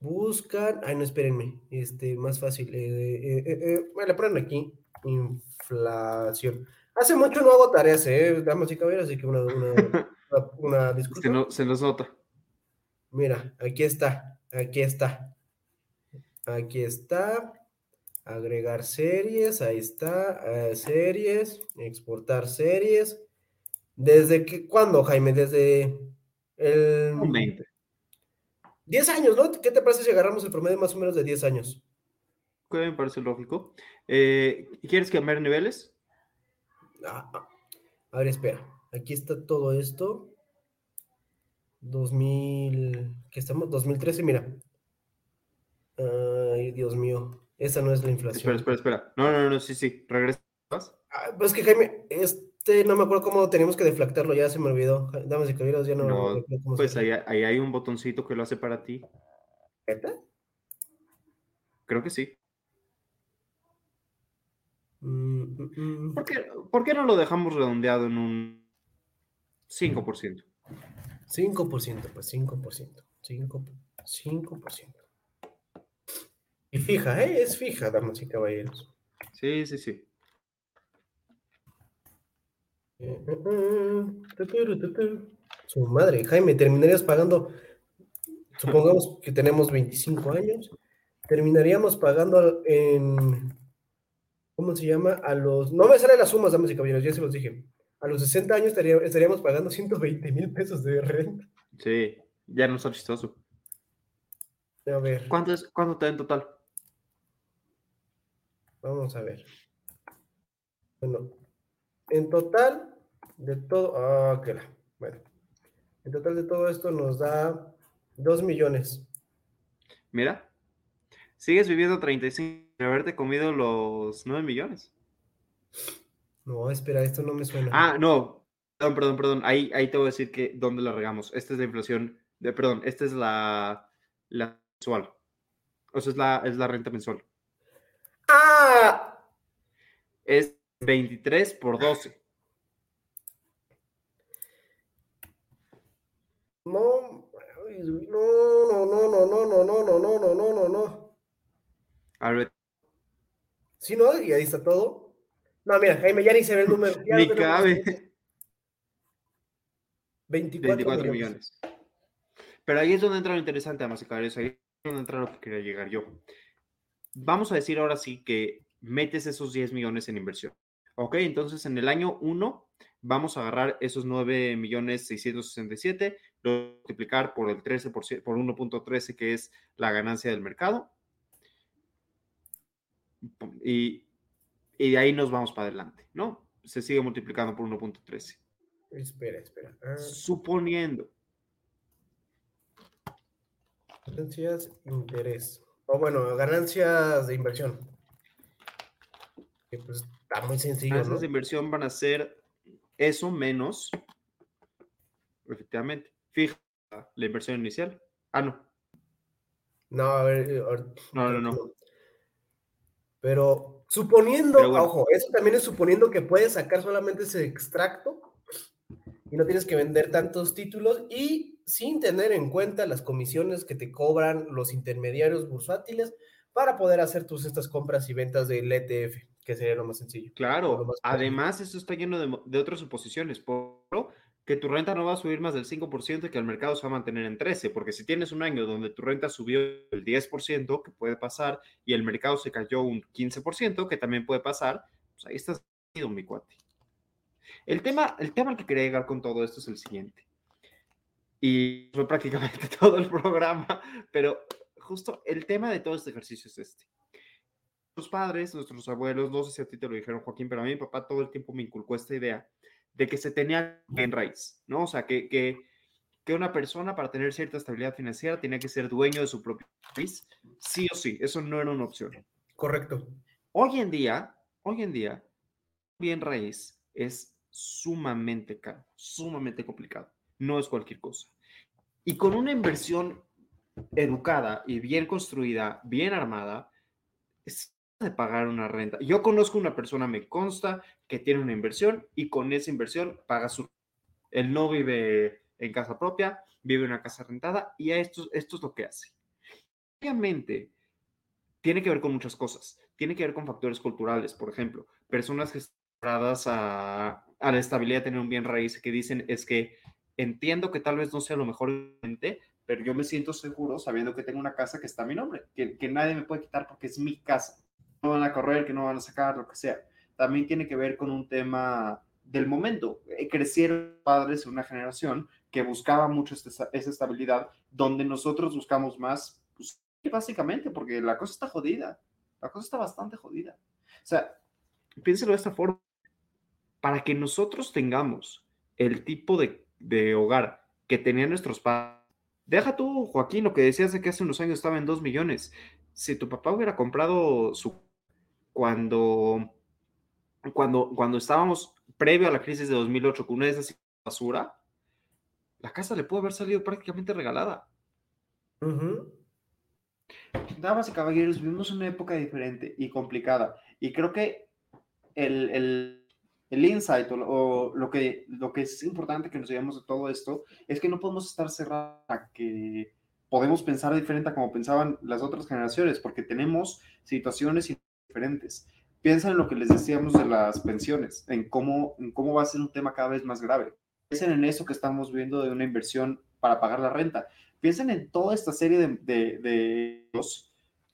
buscan, ay, no, espérenme, este, más fácil, eh, eh, eh, eh, bueno, le ponen aquí, inflación. Hace mucho no hago tareas, eh, damas y caballeros, así que una, una, una, una disculpa. Se, no- se nos nota. Mira, aquí está, aquí está. Aquí está. Agregar series, ahí está. eh, series, exportar series. ¿Desde qué, cuándo, Jaime? Desde el... Un 20. 10 años, ¿no? ¿Qué te parece si agarramos el promedio más o menos de 10 años? Que me parece lógico. Eh, ¿Quieres cambiar niveles? Ah, ah. A ver, espera. Aquí está todo esto. 2000, ¿qué estamos? 2013, mira. Ay, Dios mío. Esa no es la inflación. Espera, espera, espera. No, no, no, sí, sí. Regresa. Ah, pues que Jaime, este no me acuerdo cómo teníamos que deflactarlo, ya se me olvidó. Damas y caballeros, ya no, No, me acuerdo cómo se Pues ahí, ahí hay un botoncito que lo hace para ti. ¿Neta? Creo que sí. Mm, mm, mm. ¿Por qué, por qué no lo dejamos redondeado en un 5%? 5%, pues 5%. 5%. 5%. Y fija, ¿eh? Es fija, damas y caballeros. Sí, sí, sí. Eh, eh, eh, tuturu, tuturu. Su madre, Jaime, terminarías pagando, supongamos que tenemos 25 años, terminaríamos pagando en, ¿cómo se llama? A los, no me salen las sumas, damas y caballeros, ya se los dije. A los 60 años estaría- estaríamos pagando 120 mil pesos de renta. Sí, ya no está chistoso. A ver, ¿Cuánto, es, ¿Cuánto te da en total? vamos a ver. Bueno, en total de todo, ah, que la, bueno, en total de todo esto nos da 2 millones. Mira, sigues viviendo 35 de haberte comido los 9 millones. No, espera, esto no me suena. Ah, no, perdón, perdón, perdón. Ahí, ahí te voy a decir que dónde la regamos. Esta es la inflación, de, perdón, esta es la, la mensual. O sea, es la, es la renta mensual. ¡Ah! Es 23 por 12. No, no, no, no, no, no, no, no, no, no, no, no, no, no. A ver, ¿Sí, no? Y ahí está todo. No, mira, Jaime, ya ni se ve el número. ni cabe. 24, 24 millones. millones. Pero ahí es donde entra lo interesante, además, caballeros. Ahí es donde entra lo que quería llegar yo. Vamos a decir ahora sí que metes esos 10 millones en inversión. Ok, entonces en el año 1 vamos a agarrar esos 9 millones 667, lo multiplicar por el 13%, por 1.13 que es la ganancia del mercado. Y, y de ahí nos vamos para adelante, ¿no? Se sigue multiplicando por 1.13. Espera, espera. Ah, Suponiendo ganancias, interés. O bueno, ganancias de inversión. Que pues está muy sencillo, Ganancias ¿no? de inversión van a ser eso menos, efectivamente, fija la inversión inicial. Ah, no, No, a ver, eh, no, no, no. Pero suponiendo, Pero bueno. ojo, eso también es suponiendo que puedes sacar solamente ese extracto y no tienes que vender tantos títulos y sin tener en cuenta las comisiones que te cobran los intermediarios bursátiles para poder hacer tus estas compras y ventas del ETF, que sería lo más sencillo. Lo Claro, más además eso está lleno de, de otras suposiciones. Por que tu renta no va a subir más del 5% y que el mercado se va a mantener en 13%, porque si tienes un año donde tu renta subió el 10%, que puede pasar, y el mercado se cayó un 15%, que también puede pasar, pues ahí estás mi cuate. El tema, el tema al que quería llegar con todo esto es el siguiente. Y fue prácticamente todo el programa, pero justo el tema de todo este ejercicio es este. Nuestros padres, nuestros abuelos, no sé si a ti te lo dijeron, Joaquín, pero a mí mi papá todo el tiempo me inculcó esta idea de que se tenía en raíz, ¿no? O sea, que, que, que una persona para tener cierta estabilidad financiera tenía que ser dueño de su propio país, sí o sí, eso no era una opción. Correcto. Hoy en día, hoy en día, bien raíz es sumamente caro, sumamente complicado, no es cualquier cosa. Y con una inversión educada y bien construida, bien armada, es de pagar una renta. Yo conozco una persona, me consta, que tiene una inversión y con esa inversión paga su... Él no vive en casa propia, vive en una casa rentada y esto, esto es lo que hace. Obviamente, tiene que ver con muchas cosas. Tiene que ver con factores culturales, por ejemplo, personas que a, a la estabilidad de tener un bien raíz que dicen es que entiendo que tal vez no sea lo mejor, pero yo me siento seguro sabiendo que tengo una casa que está a mi nombre, que, que nadie me puede quitar porque es mi casa. No van a correr, que no van a sacar, lo que sea. También tiene que ver con un tema del momento. Eh, Crecieron padres en una generación que buscaba mucho este- esa estabilidad, donde nosotros buscamos más, pues, básicamente, porque la cosa está jodida. La cosa está bastante jodida. O sea, piénselo de esta forma. Para que nosotros tengamos el tipo de, de hogar que tenían nuestros padres, deja tú, Joaquín, lo que decías de que hace unos años estaba en 2 millones. Si tu papá hubiera comprado su cuando, cuando, cuando estábamos previo a la crisis de 2008 con una de esas basura, la casa le pudo haber salido prácticamente regalada. Damas y caballeros, vivimos una época diferente y complicada. Y creo que el, el, el insight o, lo- que, lo que es importante que nos llevemos de todo esto es que no podemos estar cerrados a que podemos pensar diferente a como pensaban las otras generaciones, porque tenemos situaciones diferentes. piensen en lo que les decíamos de las pensiones, en cómo, en cómo va a ser un tema cada vez más grave. Piensen en eso que estamos viendo de una inversión para pagar la renta. Piensen en toda esta serie de, de, de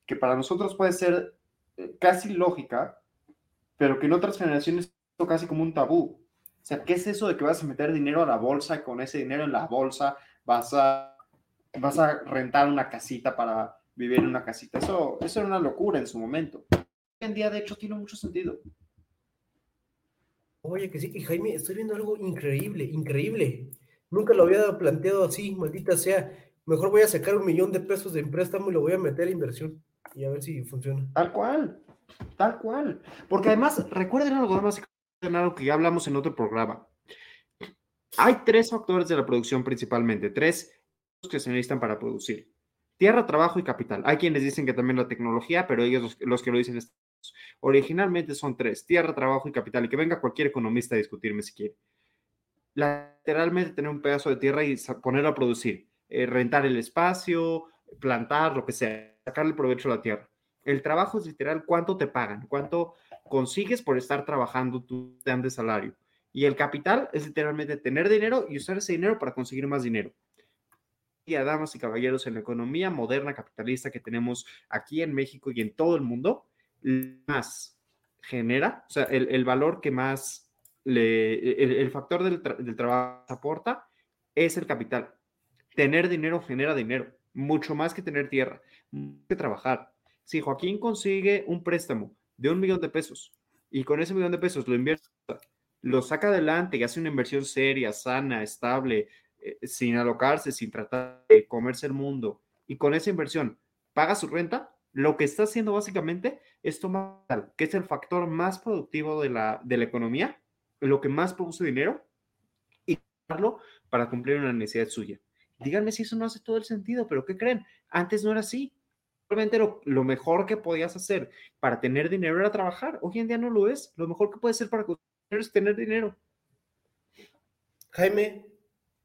que para nosotros puede ser eh, casi lógica, pero que en otras generaciones es casi como un tabú. O sea, ¿qué es eso de que vas a meter dinero a la bolsa y con ese dinero en la bolsa vas a, vas a rentar una casita para vivir en una casita? Eso, eso era una locura en su momento. Hoy en día, de hecho, tiene mucho sentido. Oye, que sí, y Jaime, estoy viendo algo increíble, increíble. Nunca lo había planteado así, maldita sea. Mejor voy a sacar un millón de pesos de préstamo y lo voy a meter a inversión y a ver si funciona. Tal cual, tal cual. Porque además, recuerden algo más, algo que ya hablamos en otro programa. Hay tres factores de la producción principalmente, tres que se necesitan para producir. Tierra, trabajo y capital. Hay quienes dicen que también la tecnología, pero ellos los, los que lo dicen es originalmente son tres, tierra, trabajo y capital, y que venga cualquier economista a discutirme si quiere. Lateralmente tener un pedazo de tierra y ponerlo a producir, eh, rentar el espacio, plantar, lo que sea, sacarle provecho a la tierra. El trabajo es literal cuánto te pagan, cuánto consigues por estar trabajando, te dan de salario. Y el capital es literalmente tener dinero y usar ese dinero para conseguir más dinero. Y a damas y caballeros, en la economía moderna capitalista que tenemos aquí en México y en todo el mundo, más genera, o sea, el, el valor que más le, el, factor del, tra del trabajo aporta es el capital. Tener dinero genera dinero, mucho más que tener tierra, que trabajar. Si Joaquín consigue un préstamo de un millón de pesos y con ese millón de pesos lo invierte, lo saca adelante y hace una inversión seria, sana, estable, eh, sin alocarse, sin tratar de comerse el mundo, y con esa inversión paga su renta, lo que está haciendo básicamente es tomar, que es el factor más productivo de la, de la economía, lo que más produce dinero, y para cumplir una necesidad suya. Díganme si eso no hace todo el sentido, pero ¿qué creen? Antes no era así. Realmente lo, lo, mejor que podías hacer para tener dinero era trabajar. Hoy en día no lo es. Lo mejor que puede ser para es tener dinero. Jaime,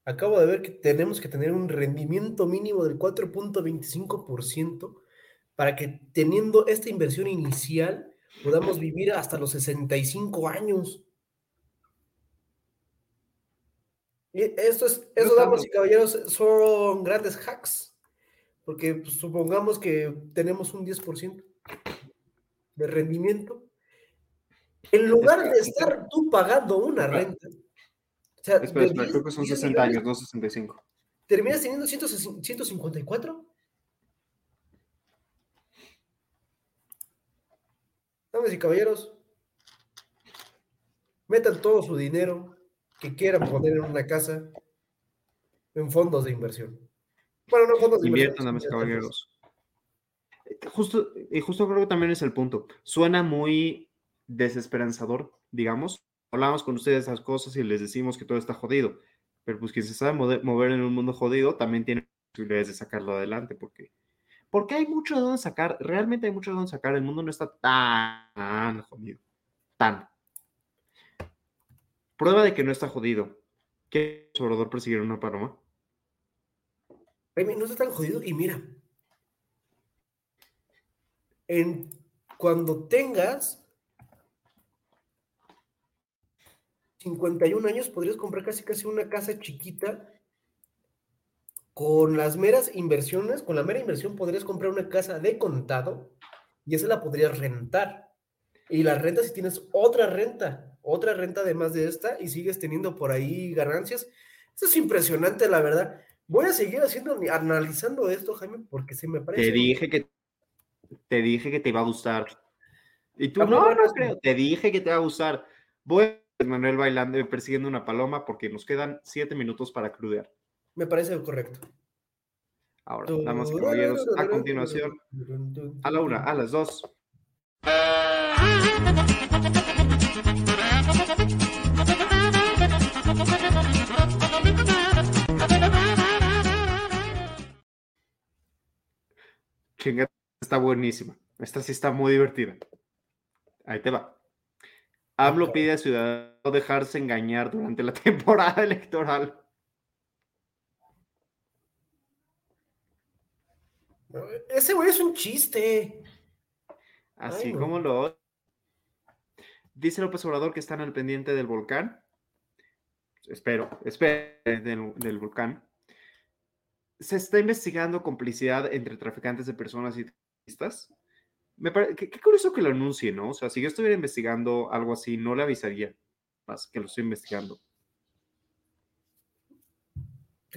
acabo de ver que tenemos que tener un rendimiento mínimo del 4.25% para que teniendo esta inversión inicial podamos vivir hasta los 65 años. Y esto es, eso, damas y caballeros, son grandes hacks, porque pues, supongamos que tenemos un 10% de rendimiento. En lugar de estar tú pagando una renta, o sea, espera, espera, creo que son 60 años, no 65. ¿Terminas teniendo 154? Damas y caballeros, metan todo su dinero que quieran poner en una casa en fondos de inversión. Bueno, no fondos de. Inviertan, damas y caballeros. Justo, y justo creo que también es el punto. Suena muy desesperanzador, digamos. Hablamos con ustedes esas cosas y les decimos que todo está jodido. Pero pues quien se sabe mover en un mundo jodido también tiene posibilidades de sacarlo adelante porque porque hay mucho de dónde sacar, realmente hay mucho de dónde sacar, el mundo no está tan jodido, tan. Prueba de que no está jodido. ¿Qué sobrador persiguió una paloma? No está tan jodido y mira, en, cuando tengas 51 años podrías comprar casi casi una casa chiquita con las meras inversiones, con la mera inversión podrías comprar una casa de contado y esa la podrías rentar. Y la renta si tienes otra renta, otra renta además de esta y sigues teniendo por ahí ganancias. Eso es impresionante, la verdad. Voy a seguir haciendo, analizando esto, Jaime, porque se me parece. Te dije que te dije que te iba a gustar. Y tú, no, no creo, te dije que te va a gustar. Voy Manuel bailando y persiguiendo una paloma porque nos quedan siete minutos para crudear. Me parece correcto. Ahora, damas y caballeros, a continuación, a la una, a las dos. Chinga, está buenísima. Esta sí está muy divertida. Ahí te va. AMLO pide a ciudadanos dejarse engañar durante la temporada electoral. Ese güey es un chiste. Así Ay, como lo. Dice López Obrador que están al pendiente del volcán. Espero, espero, del, del volcán. Se está investigando complicidad entre traficantes de personas y turistas. Me parece, qué, qué, curioso que lo anuncie, ¿no? O sea, si yo estuviera investigando algo así, no le avisaría más que lo estoy investigando.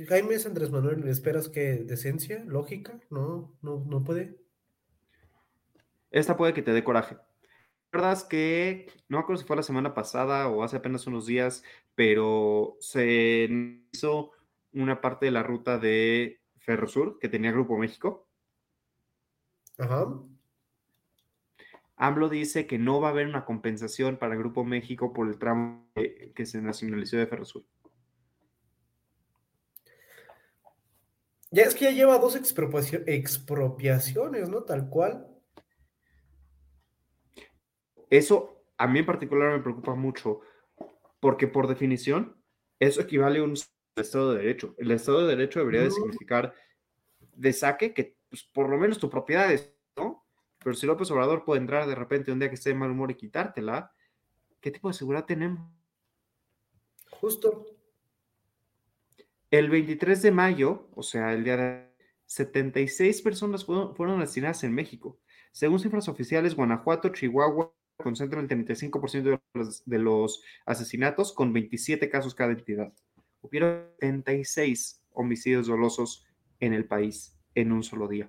Jaime es Andrés Manuel, ¿esperas que decencia, lógica? No, no, no puede. Esta puede que te dé coraje. Es que no me acuerdo si fue la semana pasada o hace apenas unos días, pero se hizo una parte de la ruta de Ferrosur que tenía Grupo México. Ajá. AMLO dice que no va a haber una compensación para Grupo México por el tramo que, que se nacionalizó de Ferrosur. Ya es que ya lleva dos expropiaciones, ¿no? Tal cual. Eso a mí en particular me preocupa mucho, porque por definición, eso equivale a un Estado de Derecho. El Estado de Derecho debería de significar de saque que pues, por lo menos tu propiedad es, ¿no? Pero si López Obrador puede entrar de repente un día que esté de mal humor y quitártela, ¿qué tipo de seguridad tenemos? Justo. El 23 de mayo, o sea, el día de 76 personas fueron, asesinadas en México. Según cifras oficiales, Guanajuato, Chihuahua concentran el 35% de los, de los asesinatos con 27 casos cada entidad. Hubieron 76 homicidios dolosos en el país en un solo día.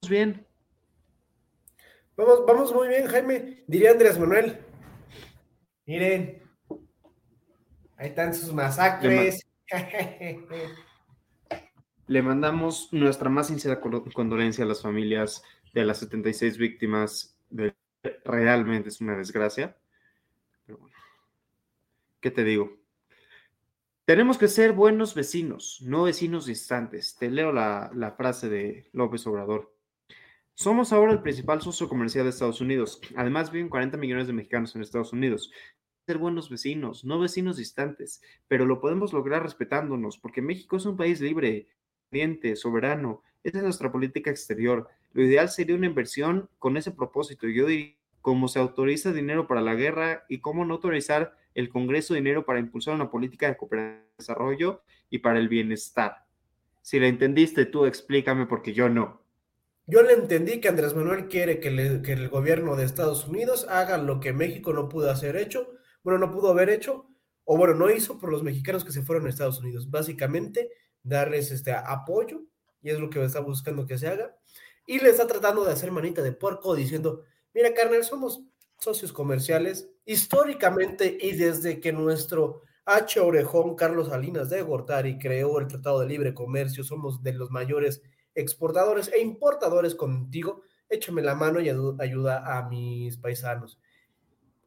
Vamos bien. Vamos, vamos muy bien, Jaime. Diría Andrés Manuel. Miren, ahí están sus masacres. Le, Le mandamos nuestra más sincera condolencia a las familias de las 76 víctimas de realmente es una desgracia. Pero bueno, ¿qué te digo? Tenemos que ser buenos vecinos, no vecinos distantes. Te leo la, la, frase de López Obrador. Somos ahora el principal socio comercial de Estados Unidos. Además, viven 40 millones de mexicanos en Estados Unidos. Ser buenos vecinos, no vecinos distantes, pero lo podemos lograr respetándonos, porque México es un país libre, independiente, soberano. Esa es nuestra política exterior. Lo ideal sería una inversión con ese propósito. Yo diría, cómo se autoriza dinero para la guerra y cómo no autorizar el Congreso dinero para impulsar una política de cooperación desarrollo y para el bienestar. Si la entendiste tú, explícame porque yo no. Yo le entendí que Andrés Manuel quiere que, el gobierno de Estados Unidos haga lo que México no pudo hacer hecho, bueno, no pudo haber hecho, o bueno, no hizo por los mexicanos que se fueron a Estados Unidos. Básicamente, darles este apoyo, y es lo que está buscando que se haga, y le está tratando de hacer manita de puerco diciendo, mira, carnal, somos socios comerciales históricamente y desde que nuestro H. Orejón Carlos Salinas de Gortari creó el Tratado de Libre Comercio, somos de los mayores exportadores e importadores contigo, échame la mano y ayuda a mis paisanos.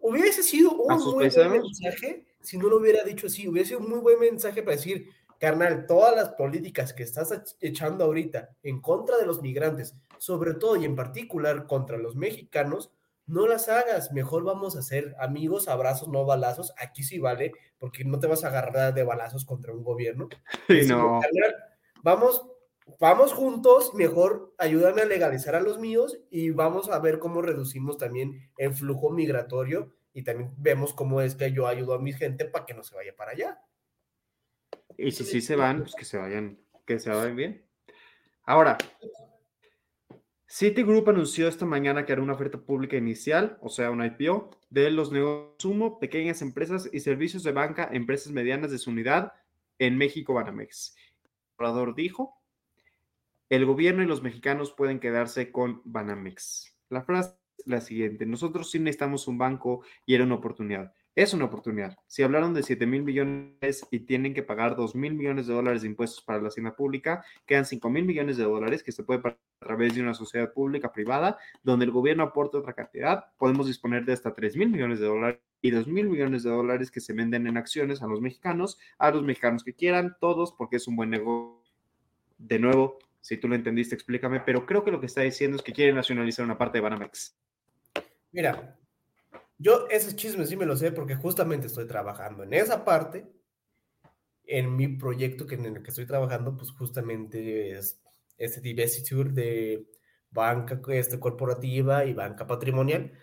Hubiese sido un muy buen mensaje si no lo hubiera dicho así, hubiese sido un muy buen mensaje para decir, carnal, todas las políticas que estás echando ahorita en contra de los migrantes, sobre todo y en particular contra los mexicanos, no las hagas, mejor vamos a ser amigos, abrazos, no balazos, aquí sí vale, porque no te vas a agarrar de balazos contra un gobierno. Sí, no. Vamos, vamos juntos, mejor ayúdame a legalizar a los míos y vamos a ver cómo reducimos también el flujo migratorio y también vemos cómo es que yo ayudo a mi gente para que no se vaya para allá. Y si sí se van, pues que se vayan, que se vayan bien. Ahora, Citigroup anunció esta mañana que hará una oferta pública inicial, o sea, un IPO, de los negocios sumo, pequeñas empresas y servicios de banca, empresas medianas de su unidad en México, Banamex. El orador dijo, el gobierno y los mexicanos pueden quedarse con Banamex. La frase es la siguiente, nosotros sí necesitamos un banco y era una oportunidad. Es una oportunidad. Si hablaron de 7 mil millones y tienen que pagar 2 mil millones de dólares de impuestos para la hacienda pública, quedan 5 mil millones de dólares que se puede pagar a través de una sociedad pública privada, donde el gobierno aporta otra cantidad. Podemos disponer de hasta 3 mil millones de dólares y 2 mil millones de dólares que se venden en acciones a los mexicanos, a los mexicanos que quieran, todos, porque es un buen negocio. De nuevo, si tú lo entendiste, explícame, pero creo que lo que está diciendo es que quiere nacionalizar una parte de Banamex. Mira, yo ese chisme sí me lo sé porque justamente estoy trabajando en esa parte. En mi proyecto que en el que estoy trabajando, pues justamente es este divestiture de banca este, corporativa y banca patrimonial.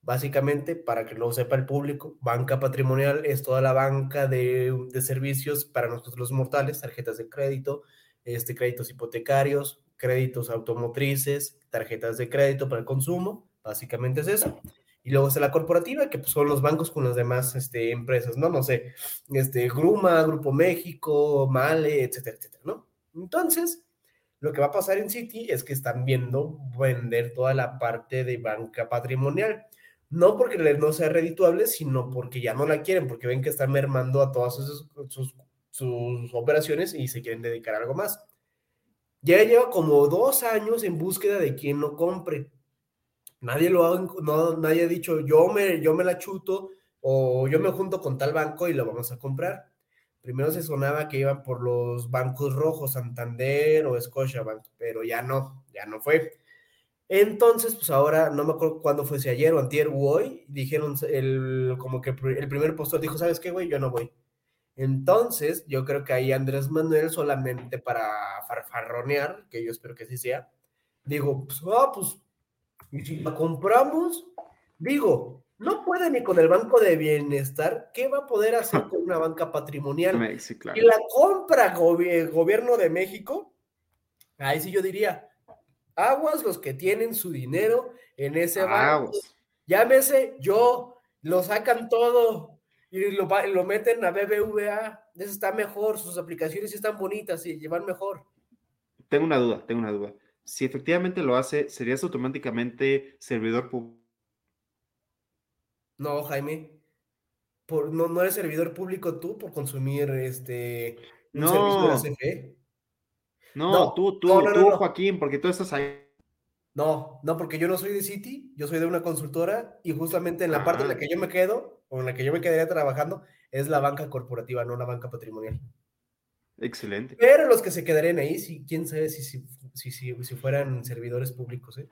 Básicamente, para que lo sepa el público, banca patrimonial es toda la banca de, de servicios para nosotros los mortales, tarjetas de crédito, este, créditos hipotecarios, créditos automotrices, tarjetas de crédito para el consumo, básicamente es eso. Y luego está la corporativa, que pues, son los bancos con las demás este, empresas, ¿no? No sé, este, Gruma, Grupo México, Male, etcétera, etcétera, ¿no? Entonces, lo que va a pasar en City es que están viendo vender toda la parte de banca patrimonial. No porque no sea redituable, sino porque ya no la quieren, porque ven que están mermando a todas sus, sus operaciones y se quieren dedicar a algo más. Ya lleva como dos años en búsqueda de quien no compre. Nadie lo ha, no, nadie ha dicho, yo me, yo me la chuto o yo me junto con tal banco y lo vamos a comprar. Primero se sonaba que iban por los bancos rojos, Santander o Scotiabank, pero ya no, ya no fue. Entonces, pues ahora, no me acuerdo cuándo fue, si ayer o antier o hoy, dijeron, el, como que el primer postor dijo, ¿sabes qué, güey? Yo no voy. Entonces, yo creo que ahí Andrés Manuel solamente para farfarronear, que yo espero que así sea, digo, pues, ah, pues y si la compramos, digo, no puede ni con el Banco de Bienestar, ¿qué va a poder hacer con una banca patrimonial? Y la compra gobierno de México, ahí sí yo diría, aguas los que tienen su dinero en ese banco. Llámese yo, lo sacan todo y lo, lo meten a BBVA. Eso está mejor, sus aplicaciones están bonitas y llevan mejor. Tengo una duda, tengo una duda si efectivamente lo hace, ¿serías automáticamente servidor público? No, Jaime. Por, no, no eres servidor público tú por consumir este un no. servicio de la CFE. No, tú, tú, tú, Joaquín, porque tú estás ahí. No, no, porque yo no soy de City, yo soy de una consultora y justamente en la parte en la que yo me quedo, o en la que yo me quedaría trabajando, es la banca corporativa, no la banca patrimonial. Excelente. Pero los que se quedarían ahí, sí, quién sabe si, si, si, si fueran servidores públicos, ¿eh?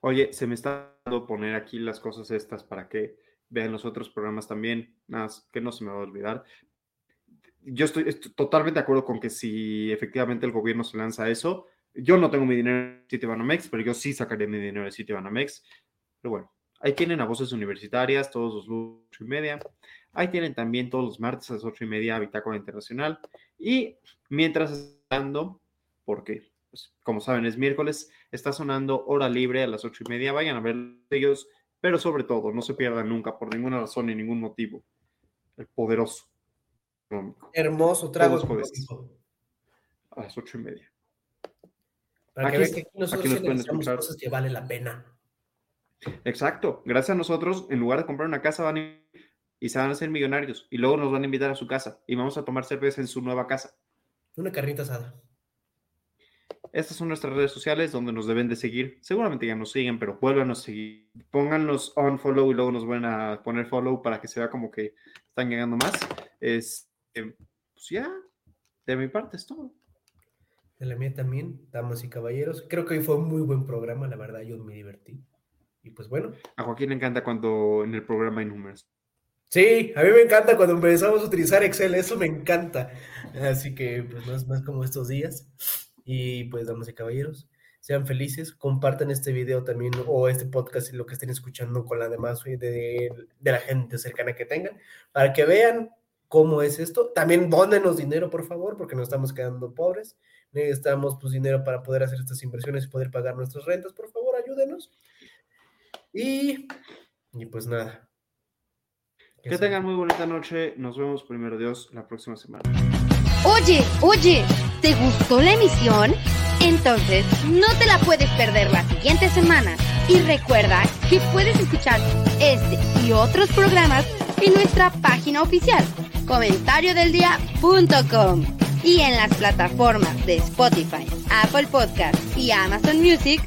Oye, se me está dando poner aquí las cosas estas para que vean los otros programas también, nada que no se me va a olvidar. Yo estoy, totalmente de acuerdo con que si efectivamente el gobierno se lanza a eso, yo no tengo mi dinero en Citibanamex, pero yo sí sacaría mi dinero de Citibanamex. Pero bueno, ahí tienen a voces universitarias todos los ocho y media. Ahí tienen también todos los martes a las ocho y media Bitácora Internacional. Y mientras estando, porque pues, como saben es miércoles, está sonando hora libre a las ocho y media. Vayan a ver ellos, pero sobre todo, no se pierdan nunca por ninguna razón ni ningún motivo. El poderoso. Hermoso trago. A las ocho y media. Para que vean que aquí nosotros aquí nos cosas que vale la pena. Exacto. Gracias a nosotros, en lugar de comprar una casa, van a y se van a hacer millonarios y luego nos van a invitar a su casa y vamos a tomar cerveza en su nueva casa. Una carnita asada. Estas son nuestras redes sociales donde nos deben de seguir. Seguramente ya nos siguen, pero vuelvan a seguir. Pónganlos on follow y luego nos van a poner follow para que se vea como que están llegando más. Es, pues ya, de mi parte es todo. De la mía también, damas y caballeros. Creo que hoy fue un muy buen programa, la verdad, yo me divertí. Y pues bueno. A Joaquín le encanta cuando en el programa hay números. Sí, a mí me encanta cuando empezamos a utilizar Excel, eso me encanta. Así que, pues, es más como estos días. Y pues, damas y caballeros, sean felices, compartan este video también o este podcast y lo que estén escuchando con la demás de, de, la gente cercana que tengan, para que vean cómo es esto. También dónenos dinero, por favor, porque nos estamos quedando pobres. Necesitamos pues dinero para poder hacer estas inversiones y poder pagar nuestras rentas. Por favor, ayúdenos. Y, y pues nada, que tengan muy bonita noche. Nos vemos primero Dios la próxima semana. Oye, oye, ¿te gustó la emisión? Entonces no te la puedes perder la siguiente semana. Y recuerda que puedes escuchar este y otros programas en nuestra página oficial, comentariodeldia.com y en las plataformas de Spotify, Apple Podcast y Amazon Music